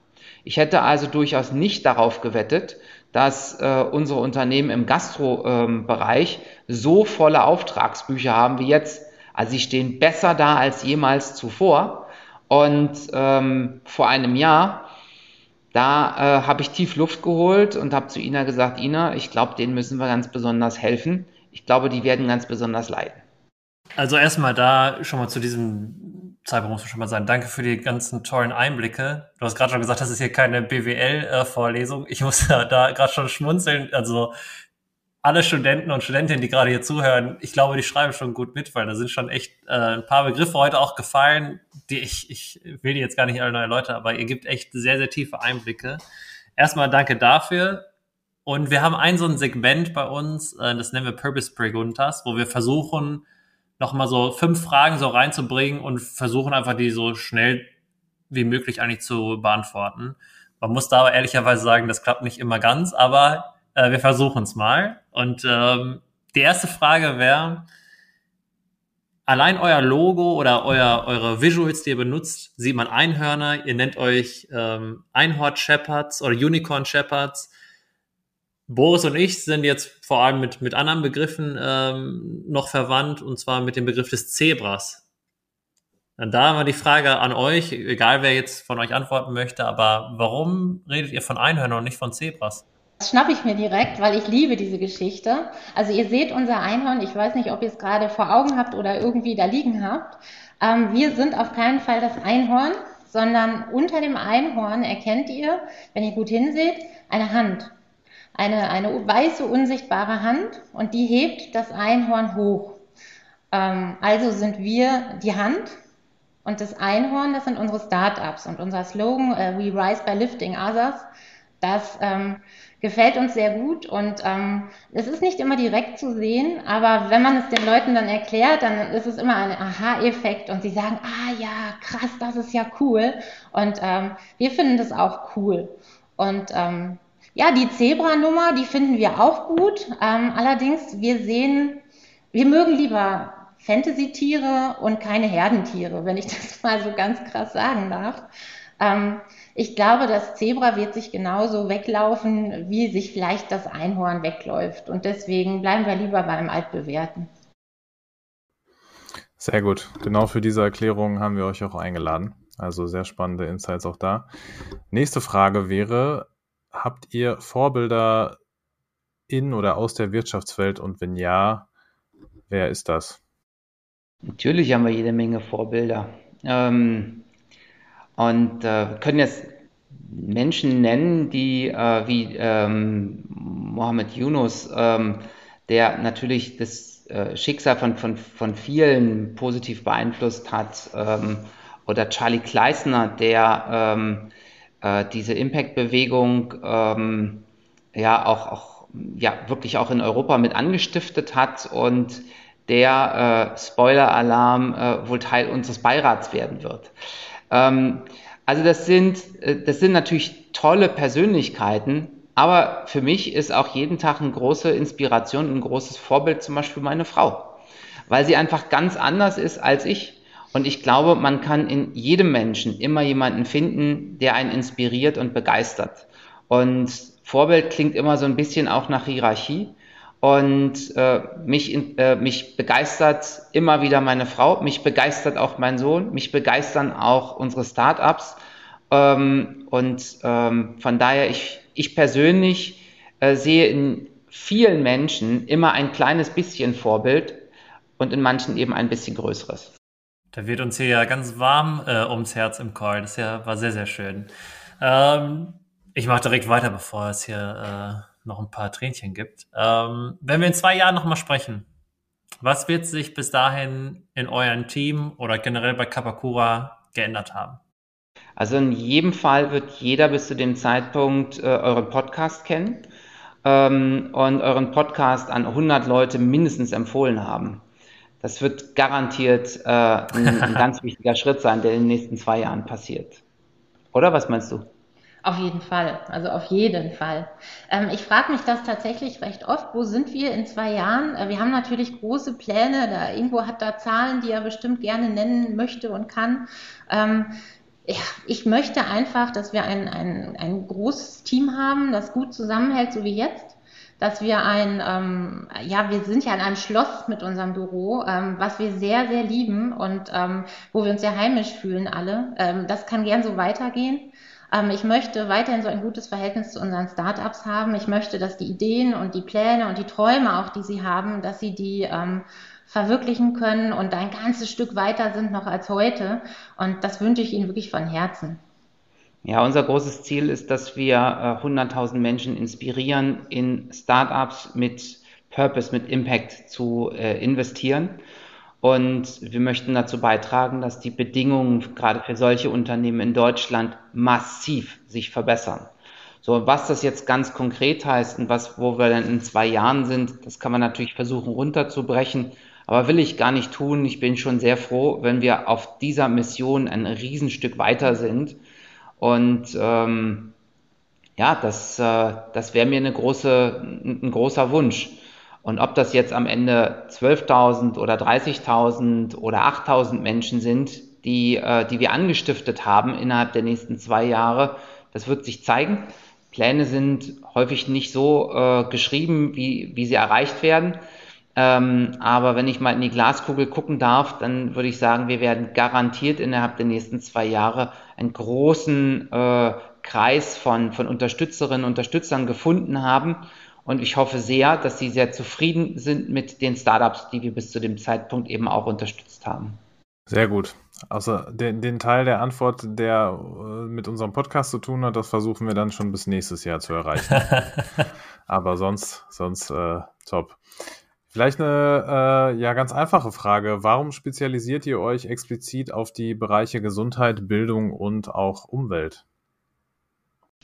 Ich hätte also durchaus nicht darauf gewettet, dass äh, unsere Unternehmen im Gastro-Bereich ähm, so volle Auftragsbücher haben wie jetzt. Also sie stehen besser da als jemals zuvor. Und ähm, vor einem Jahr, da äh, habe ich tief Luft geholt und habe zu Ina gesagt, Ina, ich glaube, denen müssen wir ganz besonders helfen. Ich glaube, die werden ganz besonders leiden. Also erstmal da schon mal zu diesem Zeitpunkt muss man schon mal sagen, danke für die ganzen tollen Einblicke. Du hast gerade schon gesagt, das ist hier keine BWL-Vorlesung. ich muss da, da gerade schon schmunzeln. Also alle Studenten und Studentinnen, die gerade hier zuhören, ich glaube, die schreiben schon gut mit, weil da sind schon echt äh, ein paar Begriffe heute auch gefallen, die ich, ich will die jetzt gar nicht alle neu erläutern, aber ihr gibt echt sehr, sehr tiefe Einblicke. Erstmal danke dafür. Und wir haben ein so ein Segment bei uns, äh, das nennen wir Purpose Preguntas, wo wir versuchen, nochmal so fünf Fragen so reinzubringen und versuchen einfach die so schnell wie möglich eigentlich zu beantworten. Man muss da aber ehrlicherweise sagen, das klappt nicht immer ganz, aber äh, wir versuchen es mal. Und ähm, die erste Frage wäre, allein euer Logo oder euer, eure Visuals, die ihr benutzt, sieht man Einhörner, ihr nennt euch ähm, Einhorn Shepherds oder Unicorn Shepherds. Boris und ich sind jetzt vor allem mit, mit anderen Begriffen ähm, noch verwandt, und zwar mit dem Begriff des Zebras. Dann da mal die Frage an euch, egal wer jetzt von euch antworten möchte, aber warum redet ihr von Einhörnern und nicht von Zebras? Das schnappe ich mir direkt, weil ich liebe diese Geschichte. Also ihr seht unser Einhorn, ich weiß nicht, ob ihr es gerade vor Augen habt oder irgendwie da liegen habt. Ähm, wir sind auf keinen Fall das Einhorn, sondern unter dem Einhorn erkennt ihr, wenn ihr gut hinseht, eine Hand eine, eine weiße, unsichtbare Hand und die hebt das Einhorn hoch. Ähm, also sind wir die Hand und das Einhorn, das sind unsere Startups und unser Slogan, äh, We Rise by Lifting Others, das ähm, gefällt uns sehr gut und ähm, es ist nicht immer direkt zu sehen, aber wenn man es den Leuten dann erklärt, dann ist es immer ein Aha-Effekt und sie sagen, ah ja, krass, das ist ja cool und ähm, wir finden das auch cool und ähm, ja, die Zebra-Nummer, die finden wir auch gut. Ähm, allerdings, wir sehen, wir mögen lieber Fantasy-Tiere und keine Herdentiere, wenn ich das mal so ganz krass sagen darf. Ähm, ich glaube, das Zebra wird sich genauso weglaufen, wie sich vielleicht das Einhorn wegläuft. Und deswegen bleiben wir lieber beim Altbewährten. Sehr gut. Genau für diese Erklärung haben wir euch auch eingeladen. Also sehr spannende Insights auch da. Nächste Frage wäre, habt ihr Vorbilder in oder aus der Wirtschaftswelt und wenn ja, wer ist das? Natürlich haben wir jede Menge Vorbilder. Ähm, und äh, können jetzt Menschen nennen, die äh, wie ähm, Mohammed Yunus, ähm, der natürlich das äh, Schicksal von, von, von vielen positiv beeinflusst hat, ähm, oder Charlie Kleisner, der ähm, äh, diese Impact-Bewegung ähm, ja auch, auch ja, wirklich auch in Europa mit angestiftet hat und der äh, Spoiler-Alarm äh, wohl Teil unseres Beirats werden wird. Ähm, also das sind, äh, das sind natürlich tolle Persönlichkeiten, aber für mich ist auch jeden Tag eine große Inspiration, ein großes Vorbild zum Beispiel meine Frau, weil sie einfach ganz anders ist als ich. Und ich glaube, man kann in jedem Menschen immer jemanden finden, der einen inspiriert und begeistert. Und Vorbild klingt immer so ein bisschen auch nach Hierarchie. Und äh, mich, äh, mich begeistert immer wieder meine Frau, mich begeistert auch mein Sohn, mich begeistern auch unsere Startups. Ähm, und ähm, von daher, ich, ich persönlich äh, sehe in vielen Menschen immer ein kleines bisschen Vorbild und in manchen eben ein bisschen größeres. Da wird uns hier ja ganz warm äh, ums Herz im Call. Das ja, war sehr, sehr schön. Ähm, ich mache direkt weiter, bevor es hier äh, noch ein paar Tränchen gibt. Ähm, wenn wir in zwei Jahren nochmal sprechen, was wird sich bis dahin in eurem Team oder generell bei Kapakura geändert haben? Also in jedem Fall wird jeder bis zu dem Zeitpunkt äh, euren Podcast kennen ähm, und euren Podcast an 100 Leute mindestens empfohlen haben. Das wird garantiert äh, ein, ein ganz wichtiger Schritt sein, der in den nächsten zwei Jahren passiert. Oder was meinst du? Auf jeden Fall, also auf jeden Fall. Ähm, ich frage mich das tatsächlich recht oft, wo sind wir in zwei Jahren? Äh, wir haben natürlich große Pläne, da irgendwo hat da Zahlen, die er bestimmt gerne nennen möchte und kann. Ähm, ja, ich möchte einfach, dass wir ein, ein, ein großes Team haben, das gut zusammenhält, so wie jetzt dass wir ein, ähm, ja, wir sind ja in einem Schloss mit unserem Büro, ähm, was wir sehr, sehr lieben und ähm, wo wir uns sehr heimisch fühlen alle. Ähm, das kann gern so weitergehen. Ähm, ich möchte weiterhin so ein gutes Verhältnis zu unseren Startups haben. Ich möchte, dass die Ideen und die Pläne und die Träume auch, die sie haben, dass sie die ähm, verwirklichen können und ein ganzes Stück weiter sind noch als heute. Und das wünsche ich Ihnen wirklich von Herzen. Ja, unser großes Ziel ist, dass wir äh, 100.000 Menschen inspirieren, in Startups mit Purpose, mit Impact zu äh, investieren. Und wir möchten dazu beitragen, dass die Bedingungen gerade für solche Unternehmen in Deutschland massiv sich verbessern. So, was das jetzt ganz konkret heißt und was, wo wir dann in zwei Jahren sind, das kann man natürlich versuchen runterzubrechen. Aber will ich gar nicht tun. Ich bin schon sehr froh, wenn wir auf dieser Mission ein Riesenstück weiter sind und ähm, ja, das, äh, das wäre mir eine große, ein großer Wunsch. Und ob das jetzt am Ende 12.000 oder 30.000 oder 8.000 Menschen sind, die, äh, die wir angestiftet haben innerhalb der nächsten zwei Jahre, das wird sich zeigen. Pläne sind häufig nicht so äh, geschrieben, wie, wie sie erreicht werden. Ähm, aber wenn ich mal in die Glaskugel gucken darf, dann würde ich sagen, wir werden garantiert innerhalb der nächsten zwei Jahre einen großen äh, Kreis von, von Unterstützerinnen und Unterstützern gefunden haben. Und ich hoffe sehr, dass sie sehr zufrieden sind mit den Startups, die wir bis zu dem Zeitpunkt eben auch unterstützt haben. Sehr gut. Also den, den Teil der Antwort, der äh, mit unserem Podcast zu tun hat, das versuchen wir dann schon bis nächstes Jahr zu erreichen. Aber sonst, sonst äh, top. Vielleicht eine äh, ja ganz einfache Frage. Warum spezialisiert ihr euch explizit auf die Bereiche Gesundheit, Bildung und auch Umwelt?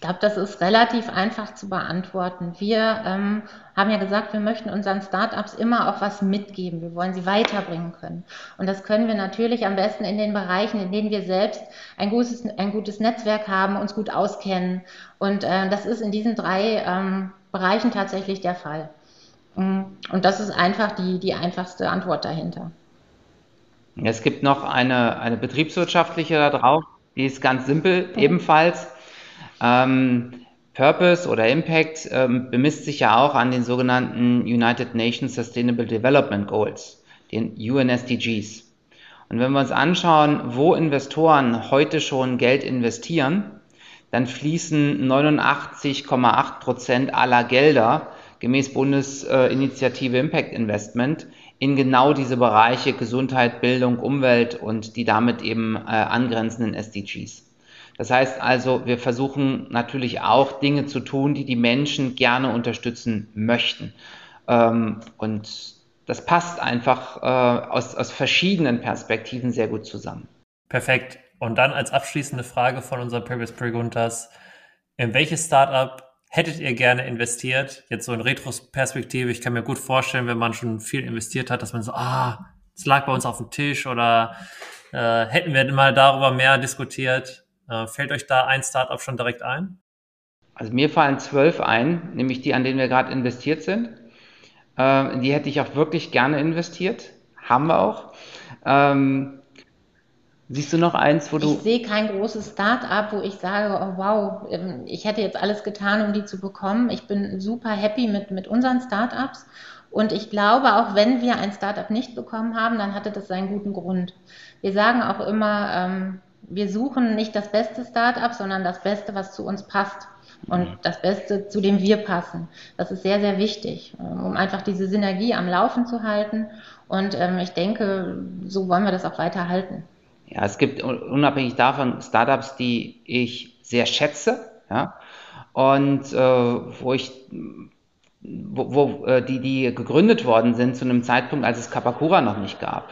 Ich glaube, das ist relativ einfach zu beantworten. Wir ähm, haben ja gesagt, wir möchten unseren Startups immer auch was mitgeben. Wir wollen sie weiterbringen können. Und das können wir natürlich am besten in den Bereichen, in denen wir selbst ein gutes, ein gutes Netzwerk haben, uns gut auskennen. Und äh, das ist in diesen drei ähm, Bereichen tatsächlich der Fall. Mm, und das ist einfach die, die einfachste Antwort dahinter. Es gibt noch eine, eine betriebswirtschaftliche da drauf, die ist ganz simpel, mhm. ebenfalls. Ähm, Purpose oder Impact ähm, bemisst sich ja auch an den sogenannten United Nations Sustainable Development Goals, den UNSDGs. Und wenn wir uns anschauen, wo Investoren heute schon Geld investieren, dann fließen 89,8 Prozent aller Gelder gemäß Bundesinitiative Impact Investment in genau diese Bereiche Gesundheit, Bildung, Umwelt und die damit eben äh, angrenzenden SDGs. Das heißt also, wir versuchen natürlich auch Dinge zu tun, die die Menschen gerne unterstützen möchten. Ähm, und das passt einfach äh, aus, aus verschiedenen Perspektiven sehr gut zusammen. Perfekt. Und dann als abschließende Frage von unserem Previous Preguntas. In welches Startup hättet ihr gerne investiert? Jetzt so in Retrospektive. Ich kann mir gut vorstellen, wenn man schon viel investiert hat, dass man so, ah, es lag bei uns auf dem Tisch oder äh, hätten wir mal darüber mehr diskutiert. Äh, fällt euch da ein Startup schon direkt ein? Also mir fallen zwölf ein, nämlich die, an denen wir gerade investiert sind. Äh, die hätte ich auch wirklich gerne investiert. Haben wir auch. Ähm, siehst du noch eins, wo du. Ich sehe kein großes Start-up, wo ich sage, oh wow, ähm, ich hätte jetzt alles getan, um die zu bekommen. Ich bin super happy mit, mit unseren Start-ups. Und ich glaube, auch wenn wir ein Startup nicht bekommen haben, dann hatte das seinen guten Grund. Wir sagen auch immer, ähm, wir suchen nicht das beste Startup, sondern das Beste, was zu uns passt und das Beste, zu dem wir passen. Das ist sehr, sehr wichtig, ähm, um einfach diese Synergie am Laufen zu halten. Und ähm, ich denke, so wollen wir das auch weiter halten. Ja, es gibt unabhängig davon Startups, die ich sehr schätze, ja, und äh, wo ich wo, wo äh, die, die gegründet worden sind zu einem Zeitpunkt, als es Kapakura noch nicht gab.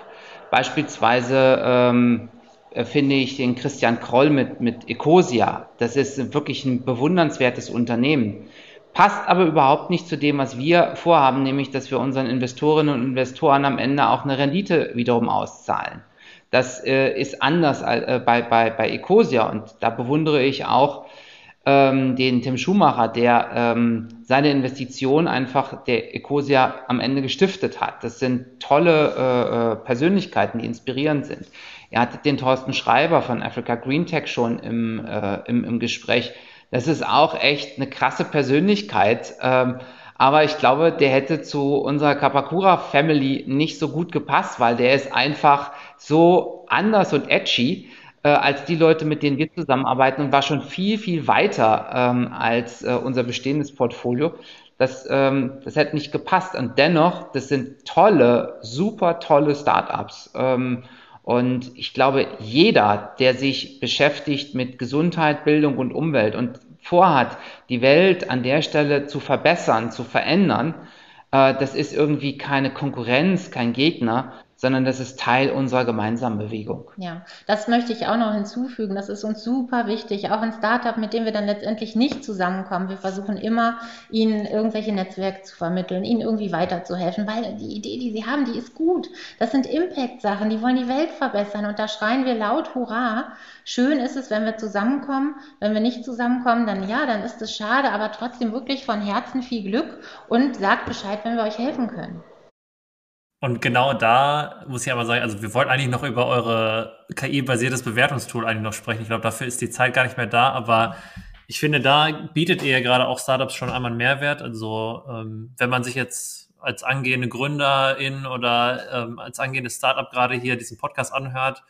Beispielsweise ähm, äh, finde ich den Christian Kroll mit, mit Ecosia. Das ist wirklich ein bewundernswertes Unternehmen. Passt aber überhaupt nicht zu dem, was wir vorhaben, nämlich, dass wir unseren Investorinnen und Investoren am Ende auch eine Rendite wiederum auszahlen. Das äh, ist anders äh, bei, bei, bei Ecosia und da bewundere ich auch ähm, den Tim Schumacher, der ähm, seine Investition einfach der Ecosia am Ende gestiftet hat. Das sind tolle äh, äh Persönlichkeiten, die inspirierend sind. Er hatte den Thorsten Schreiber von Africa Green Tech schon im, äh, im, im Gespräch. Das ist auch echt eine krasse Persönlichkeit. Ähm, aber ich glaube, der hätte zu unserer Kapakura Family nicht so gut gepasst, weil der ist einfach so anders und edgy äh, als die Leute, mit denen wir zusammenarbeiten und war schon viel, viel weiter ähm, als äh, unser bestehendes Portfolio. Das, ähm, das hätte nicht gepasst. Und dennoch, das sind tolle, super tolle Startups. Ähm, und ich glaube, jeder, der sich beschäftigt mit Gesundheit, Bildung und Umwelt und vorhat, die Welt an der Stelle zu verbessern, zu verändern, äh, das ist irgendwie keine Konkurrenz, kein Gegner, sondern das ist Teil unserer gemeinsamen Bewegung. Ja, das möchte ich auch noch hinzufügen. Das ist uns super wichtig. Auch ein Startup, mit dem wir dann letztendlich nicht zusammenkommen. Wir versuchen immer, ihnen irgendwelche Netzwerke zu vermitteln, ihnen irgendwie weiterzuhelfen, weil die Idee, die sie haben, die ist gut. Das sind Impact-Sachen, die wollen die Welt verbessern. Und da schreien wir laut Hurra. Schön ist es, wenn wir zusammenkommen. Wenn wir nicht zusammenkommen, dann ja, dann ist es schade, aber trotzdem wirklich von Herzen viel Glück und sagt Bescheid, wenn wir euch helfen können. Und genau da muss ich aber sagen, also wir wollten eigentlich noch über eure KI-basiertes Bewertungstool eigentlich noch sprechen. Ich glaube, dafür ist die Zeit gar nicht mehr da, aber ich finde, da bietet ihr gerade auch Startups schon einmal einen Mehrwert. Also ähm, wenn man sich jetzt als angehende Gründerin oder ähm, als angehendes Startup gerade hier diesen Podcast anhört,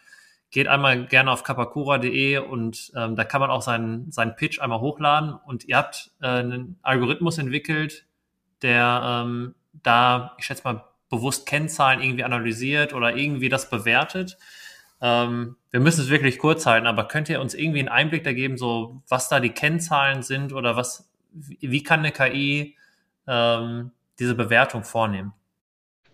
geht einmal gerne auf kapakura.de und ähm, da kann man auch seinen, seinen Pitch einmal hochladen und ihr habt äh, einen Algorithmus entwickelt, der ähm, da, ich schätze mal, bewusst Kennzahlen irgendwie analysiert oder irgendwie das bewertet. Ähm, wir müssen es wirklich kurz halten, aber könnt ihr uns irgendwie einen Einblick da geben, so was da die Kennzahlen sind oder was, wie kann eine KI ähm, diese Bewertung vornehmen?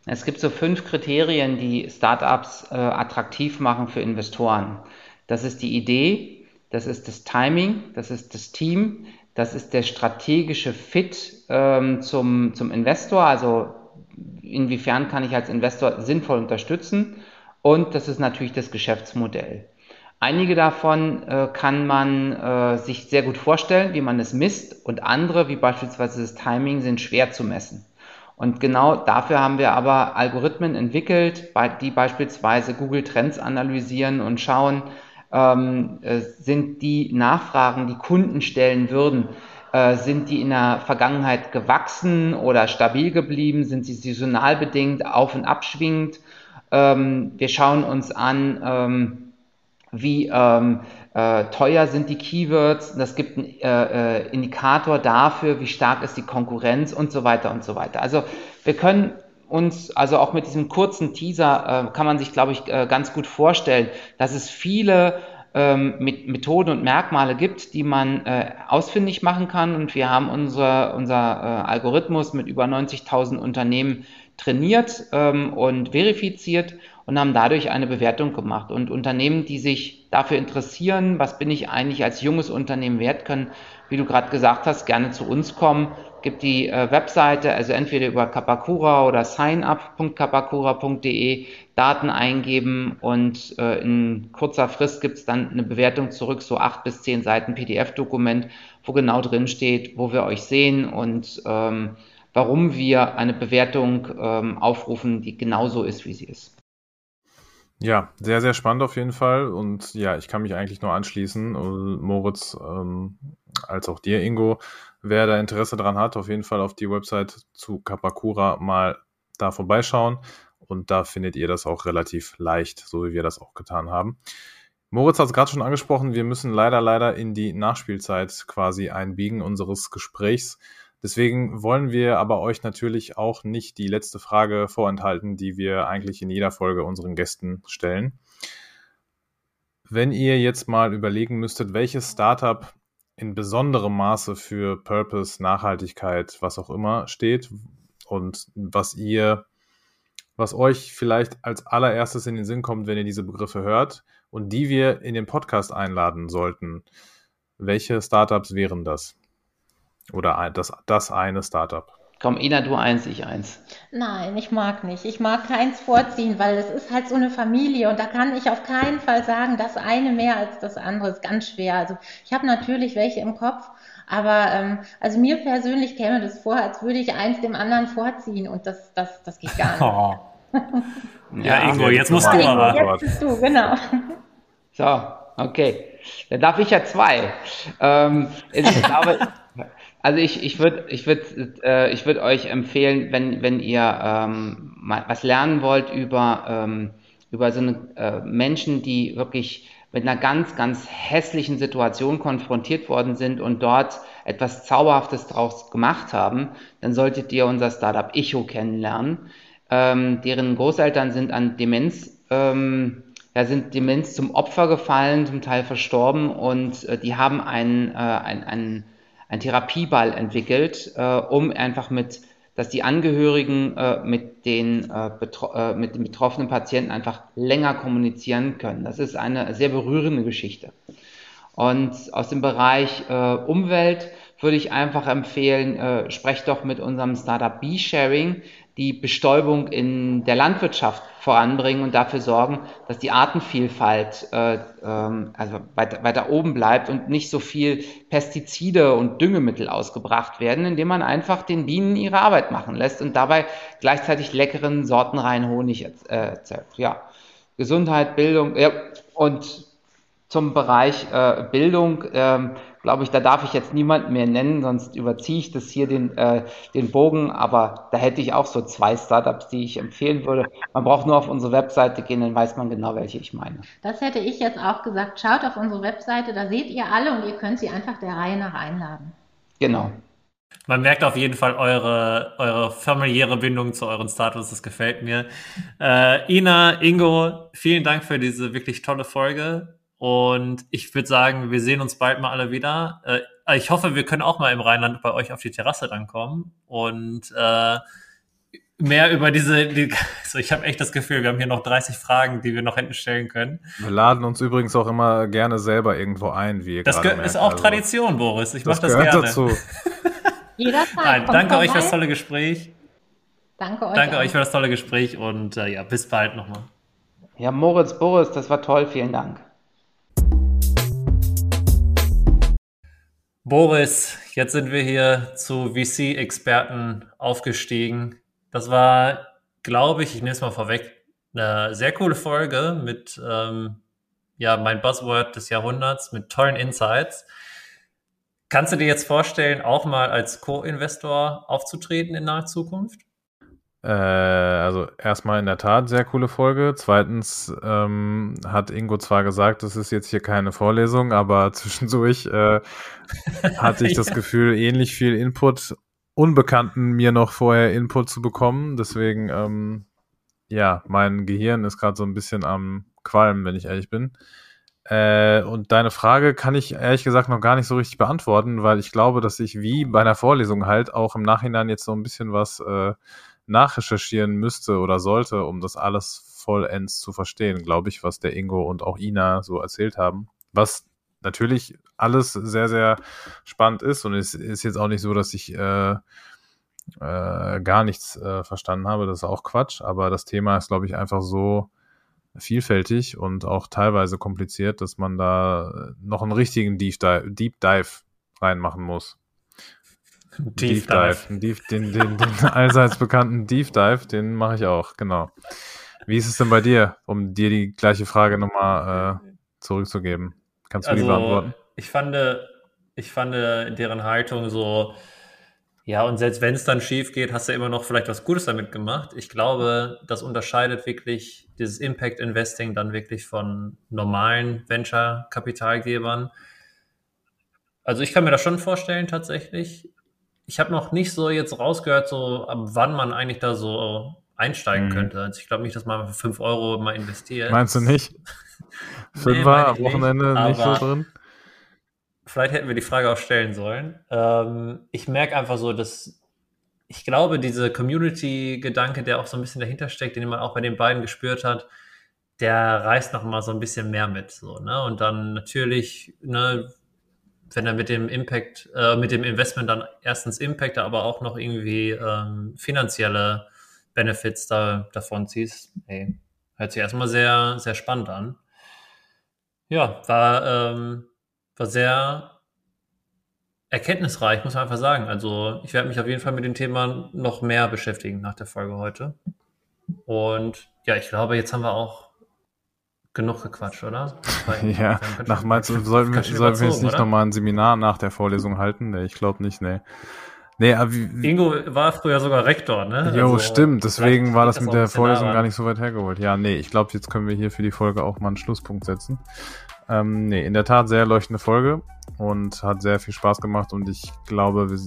Es gibt so fünf Kriterien, die Startups äh, attraktiv machen für Investoren. Das ist die Idee, das ist das Timing, das ist das Team, das ist der strategische Fit ähm, zum, zum Investor, also inwiefern kann ich als Investor sinnvoll unterstützen und das ist natürlich das Geschäftsmodell. Einige davon äh, kann man äh, sich sehr gut vorstellen, wie man es misst und andere, wie beispielsweise das Timing, sind schwer zu messen. Und genau dafür haben wir aber Algorithmen entwickelt, die beispielsweise Google Trends analysieren und schauen, ähm, äh, sind die Nachfragen, die Kunden stellen würden, sind die in der Vergangenheit gewachsen oder stabil geblieben? Sind sie saisonal bedingt, auf- und abschwingend? Ähm, wir schauen uns an, ähm, wie ähm, äh, teuer sind die Keywords. Das gibt einen äh, äh, Indikator dafür, wie stark ist die Konkurrenz und so weiter und so weiter. Also wir können uns, also auch mit diesem kurzen Teaser, äh, kann man sich, glaube ich, äh, ganz gut vorstellen, dass es viele ähm, mit Methoden und Merkmale gibt, die man äh, ausfindig machen kann. Und wir haben unser, unser äh, Algorithmus mit über 90.000 Unternehmen trainiert ähm, und verifiziert und haben dadurch eine Bewertung gemacht. Und Unternehmen, die sich dafür interessieren, was bin ich eigentlich als junges Unternehmen wert, können, wie du gerade gesagt hast, gerne zu uns kommen. Gibt die äh, Webseite, also entweder über Kapakura oder signup.kapakura.de Daten eingeben und äh, in kurzer Frist gibt es dann eine Bewertung zurück, so acht bis zehn Seiten PDF-Dokument, wo genau drin steht, wo wir euch sehen und ähm, warum wir eine Bewertung ähm, aufrufen, die genauso ist, wie sie ist. Ja, sehr, sehr spannend auf jeden Fall. Und ja, ich kann mich eigentlich nur anschließen. Moritz, ähm, als auch dir, Ingo. Wer da Interesse dran hat, auf jeden Fall auf die Website zu Kapakura mal da vorbeischauen. Und da findet ihr das auch relativ leicht, so wie wir das auch getan haben. Moritz hat es gerade schon angesprochen, wir müssen leider, leider in die Nachspielzeit quasi einbiegen unseres Gesprächs. Deswegen wollen wir aber euch natürlich auch nicht die letzte Frage vorenthalten, die wir eigentlich in jeder Folge unseren Gästen stellen. Wenn ihr jetzt mal überlegen müsstet, welches Startup in besonderem Maße für Purpose, Nachhaltigkeit, was auch immer steht und was ihr, was euch vielleicht als allererstes in den Sinn kommt, wenn ihr diese Begriffe hört und die wir in den Podcast einladen sollten. Welche Startups wären das? Oder das, das eine Startup? Komm, Ina, du eins, ich eins. Nein, ich mag nicht. Ich mag keins vorziehen, weil es ist halt so eine Familie und da kann ich auf keinen Fall sagen, das eine mehr als das andere ist ganz schwer. Also ich habe natürlich welche im Kopf, aber ähm, also mir persönlich käme das vor, als würde ich eins dem anderen vorziehen und das, das, das geht gar nicht. Oh. ja, ja, Ingo, jetzt musst du aber. Jetzt bist du, genau. So, okay. Dann darf ich ja zwei. Ähm, ich glaube, also ich, ich würde ich würd, äh, ich würd euch empfehlen, wenn, wenn ihr ähm, mal was lernen wollt über, ähm, über so eine äh, Menschen, die wirklich mit einer ganz, ganz hässlichen Situation konfrontiert worden sind und dort etwas Zauberhaftes draus gemacht haben, dann solltet ihr unser Startup Icho kennenlernen. Ähm, deren Großeltern sind an Demenz, ähm, ja, sind Demenz zum Opfer gefallen, zum Teil verstorben und äh, die haben einen, äh, einen, einen ein Therapieball entwickelt, äh, um einfach mit, dass die Angehörigen äh, mit, den, äh, äh, mit den betroffenen Patienten einfach länger kommunizieren können. Das ist eine sehr berührende Geschichte. Und aus dem Bereich äh, Umwelt würde ich einfach empfehlen, äh, sprecht doch mit unserem Startup B-Sharing die Bestäubung in der Landwirtschaft voranbringen und dafür sorgen, dass die Artenvielfalt äh, ähm, also weiter, weiter oben bleibt und nicht so viel Pestizide und Düngemittel ausgebracht werden, indem man einfach den Bienen ihre Arbeit machen lässt und dabei gleichzeitig leckeren, sortenreinen Honig äh, erzeugt. Ja, Gesundheit, Bildung ja, und zum Bereich äh, Bildung. Glaube ich, da darf ich jetzt niemanden mehr nennen, sonst überziehe ich das hier den, äh, den Bogen. Aber da hätte ich auch so zwei Startups, die ich empfehlen würde. Man braucht nur auf unsere Webseite gehen, dann weiß man genau, welche ich meine. Das hätte ich jetzt auch gesagt. Schaut auf unsere Webseite, da seht ihr alle und ihr könnt sie einfach der Reihe nach einladen. Genau. Man merkt auf jeden Fall eure, eure familiäre Bindung zu euren Status. Das gefällt mir. Äh, Ina, Ingo, vielen Dank für diese wirklich tolle Folge. Und ich würde sagen, wir sehen uns bald mal alle wieder. Äh, ich hoffe, wir können auch mal im Rheinland bei euch auf die Terrasse dann kommen und äh, mehr über diese. Die, also ich habe echt das Gefühl, wir haben hier noch 30 Fragen, die wir noch hinten stellen können. Wir laden uns übrigens auch immer gerne selber irgendwo ein, wie ihr Das gerade ist auch also, Tradition, Boris. Ich das mache das gerne. Dazu. Jederzeit. Nein, danke euch für das tolle Gespräch. Danke euch. Danke auch. euch für das tolle Gespräch und äh, ja, bis bald nochmal. Ja, Moritz, Boris, das war toll. Vielen Dank. Boris, jetzt sind wir hier zu VC-Experten aufgestiegen. Das war, glaube ich, ich nehme es mal vorweg, eine sehr coole Folge mit ähm, ja mein Buzzword des Jahrhunderts mit tollen Insights. Kannst du dir jetzt vorstellen, auch mal als Co-Investor aufzutreten in naher Zukunft? Äh, also erstmal in der Tat sehr coole Folge. Zweitens ähm, hat Ingo zwar gesagt, das ist jetzt hier keine Vorlesung, aber zwischendurch äh, hatte ich ja. das Gefühl, ähnlich viel Input, Unbekannten mir noch vorher Input zu bekommen. Deswegen, ähm, ja, mein Gehirn ist gerade so ein bisschen am Qualmen, wenn ich ehrlich bin. Äh, und deine Frage kann ich ehrlich gesagt noch gar nicht so richtig beantworten, weil ich glaube, dass ich wie bei einer Vorlesung halt auch im Nachhinein jetzt so ein bisschen was äh, nachrecherchieren müsste oder sollte, um das alles vollends zu verstehen, glaube ich, was der Ingo und auch Ina so erzählt haben. Was natürlich alles sehr, sehr spannend ist und es ist jetzt auch nicht so, dass ich äh, äh, gar nichts äh, verstanden habe. Das ist auch Quatsch, aber das Thema ist, glaube ich, einfach so vielfältig und auch teilweise kompliziert, dass man da noch einen richtigen Deep Dive, Deep Dive reinmachen muss. Deep, Deep Dive. Dive. Deep, den, den, den allseits bekannten Deep Dive, den mache ich auch, genau. Wie ist es denn bei dir, um dir die gleiche Frage nochmal äh, zurückzugeben? Kannst du also, die beantworten? Ich fand, ich fand deren Haltung so, ja, und selbst wenn es dann schief geht, hast du immer noch vielleicht was Gutes damit gemacht. Ich glaube, das unterscheidet wirklich dieses Impact Investing dann wirklich von normalen Venture-Kapitalgebern. Also ich kann mir das schon vorstellen tatsächlich. Ich habe noch nicht so jetzt rausgehört, so ab wann man eigentlich da so einsteigen mhm. könnte. Also ich glaube nicht, dass man für 5 Euro mal investiert. Meinst du nicht? Fünfer nee, am Wochenende nicht, nicht so drin? vielleicht hätten wir die Frage auch stellen sollen. Ähm, ich merke einfach so, dass ich glaube, diese Community-Gedanke, der auch so ein bisschen dahinter steckt, den man auch bei den beiden gespürt hat, der reißt noch mal so ein bisschen mehr mit. So, ne? Und dann natürlich, ne, wenn er mit dem Impact, äh, mit dem Investment dann erstens Impact, aber auch noch irgendwie ähm, finanzielle Benefits da, davon ziehst, ey, hört sich erstmal sehr, sehr spannend an. Ja, war ähm, war sehr erkenntnisreich, muss man einfach sagen. Also ich werde mich auf jeden Fall mit dem Thema noch mehr beschäftigen nach der Folge heute. Und ja, ich glaube, jetzt haben wir auch genug gequatscht, oder? ja, nach meinst du, sollten wir, sollten wir jetzt nicht nochmal ein Seminar nach der Vorlesung halten? Nee, ich glaube nicht, nee. Nee, aber wie, Ingo war früher sogar Rektor, ne? Jo, also, stimmt. Deswegen war das mit der Vorlesung gar nicht so weit hergeholt. Ja, nee, ich glaube, jetzt können wir hier für die Folge auch mal einen Schlusspunkt setzen. Ähm, nee, in der Tat sehr leuchtende Folge und hat sehr viel Spaß gemacht und ich glaube, wir,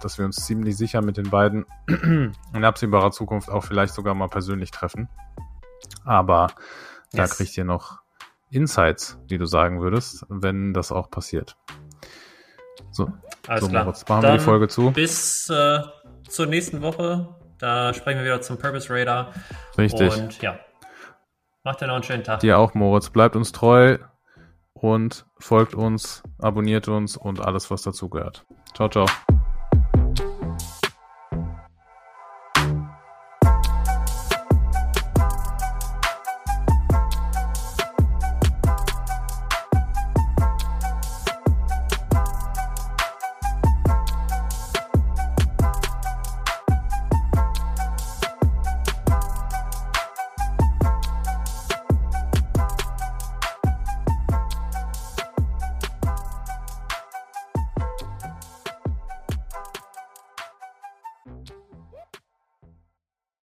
dass wir uns ziemlich sicher mit den beiden in absehbarer Zukunft auch vielleicht sogar mal persönlich treffen. Aber yes. da kriegt ihr noch Insights, die du sagen würdest, wenn das auch passiert. So, Alles so klar. Moritz, machen Dann wir die Folge zu. Bis äh, zur nächsten Woche. Da sprechen wir wieder zum Purpose Radar. Richtig. Und ja, macht dir noch einen schönen Tag. Dir auch, Moritz. Bleibt uns treu und folgt uns, abonniert uns und alles, was dazugehört. Ciao, ciao.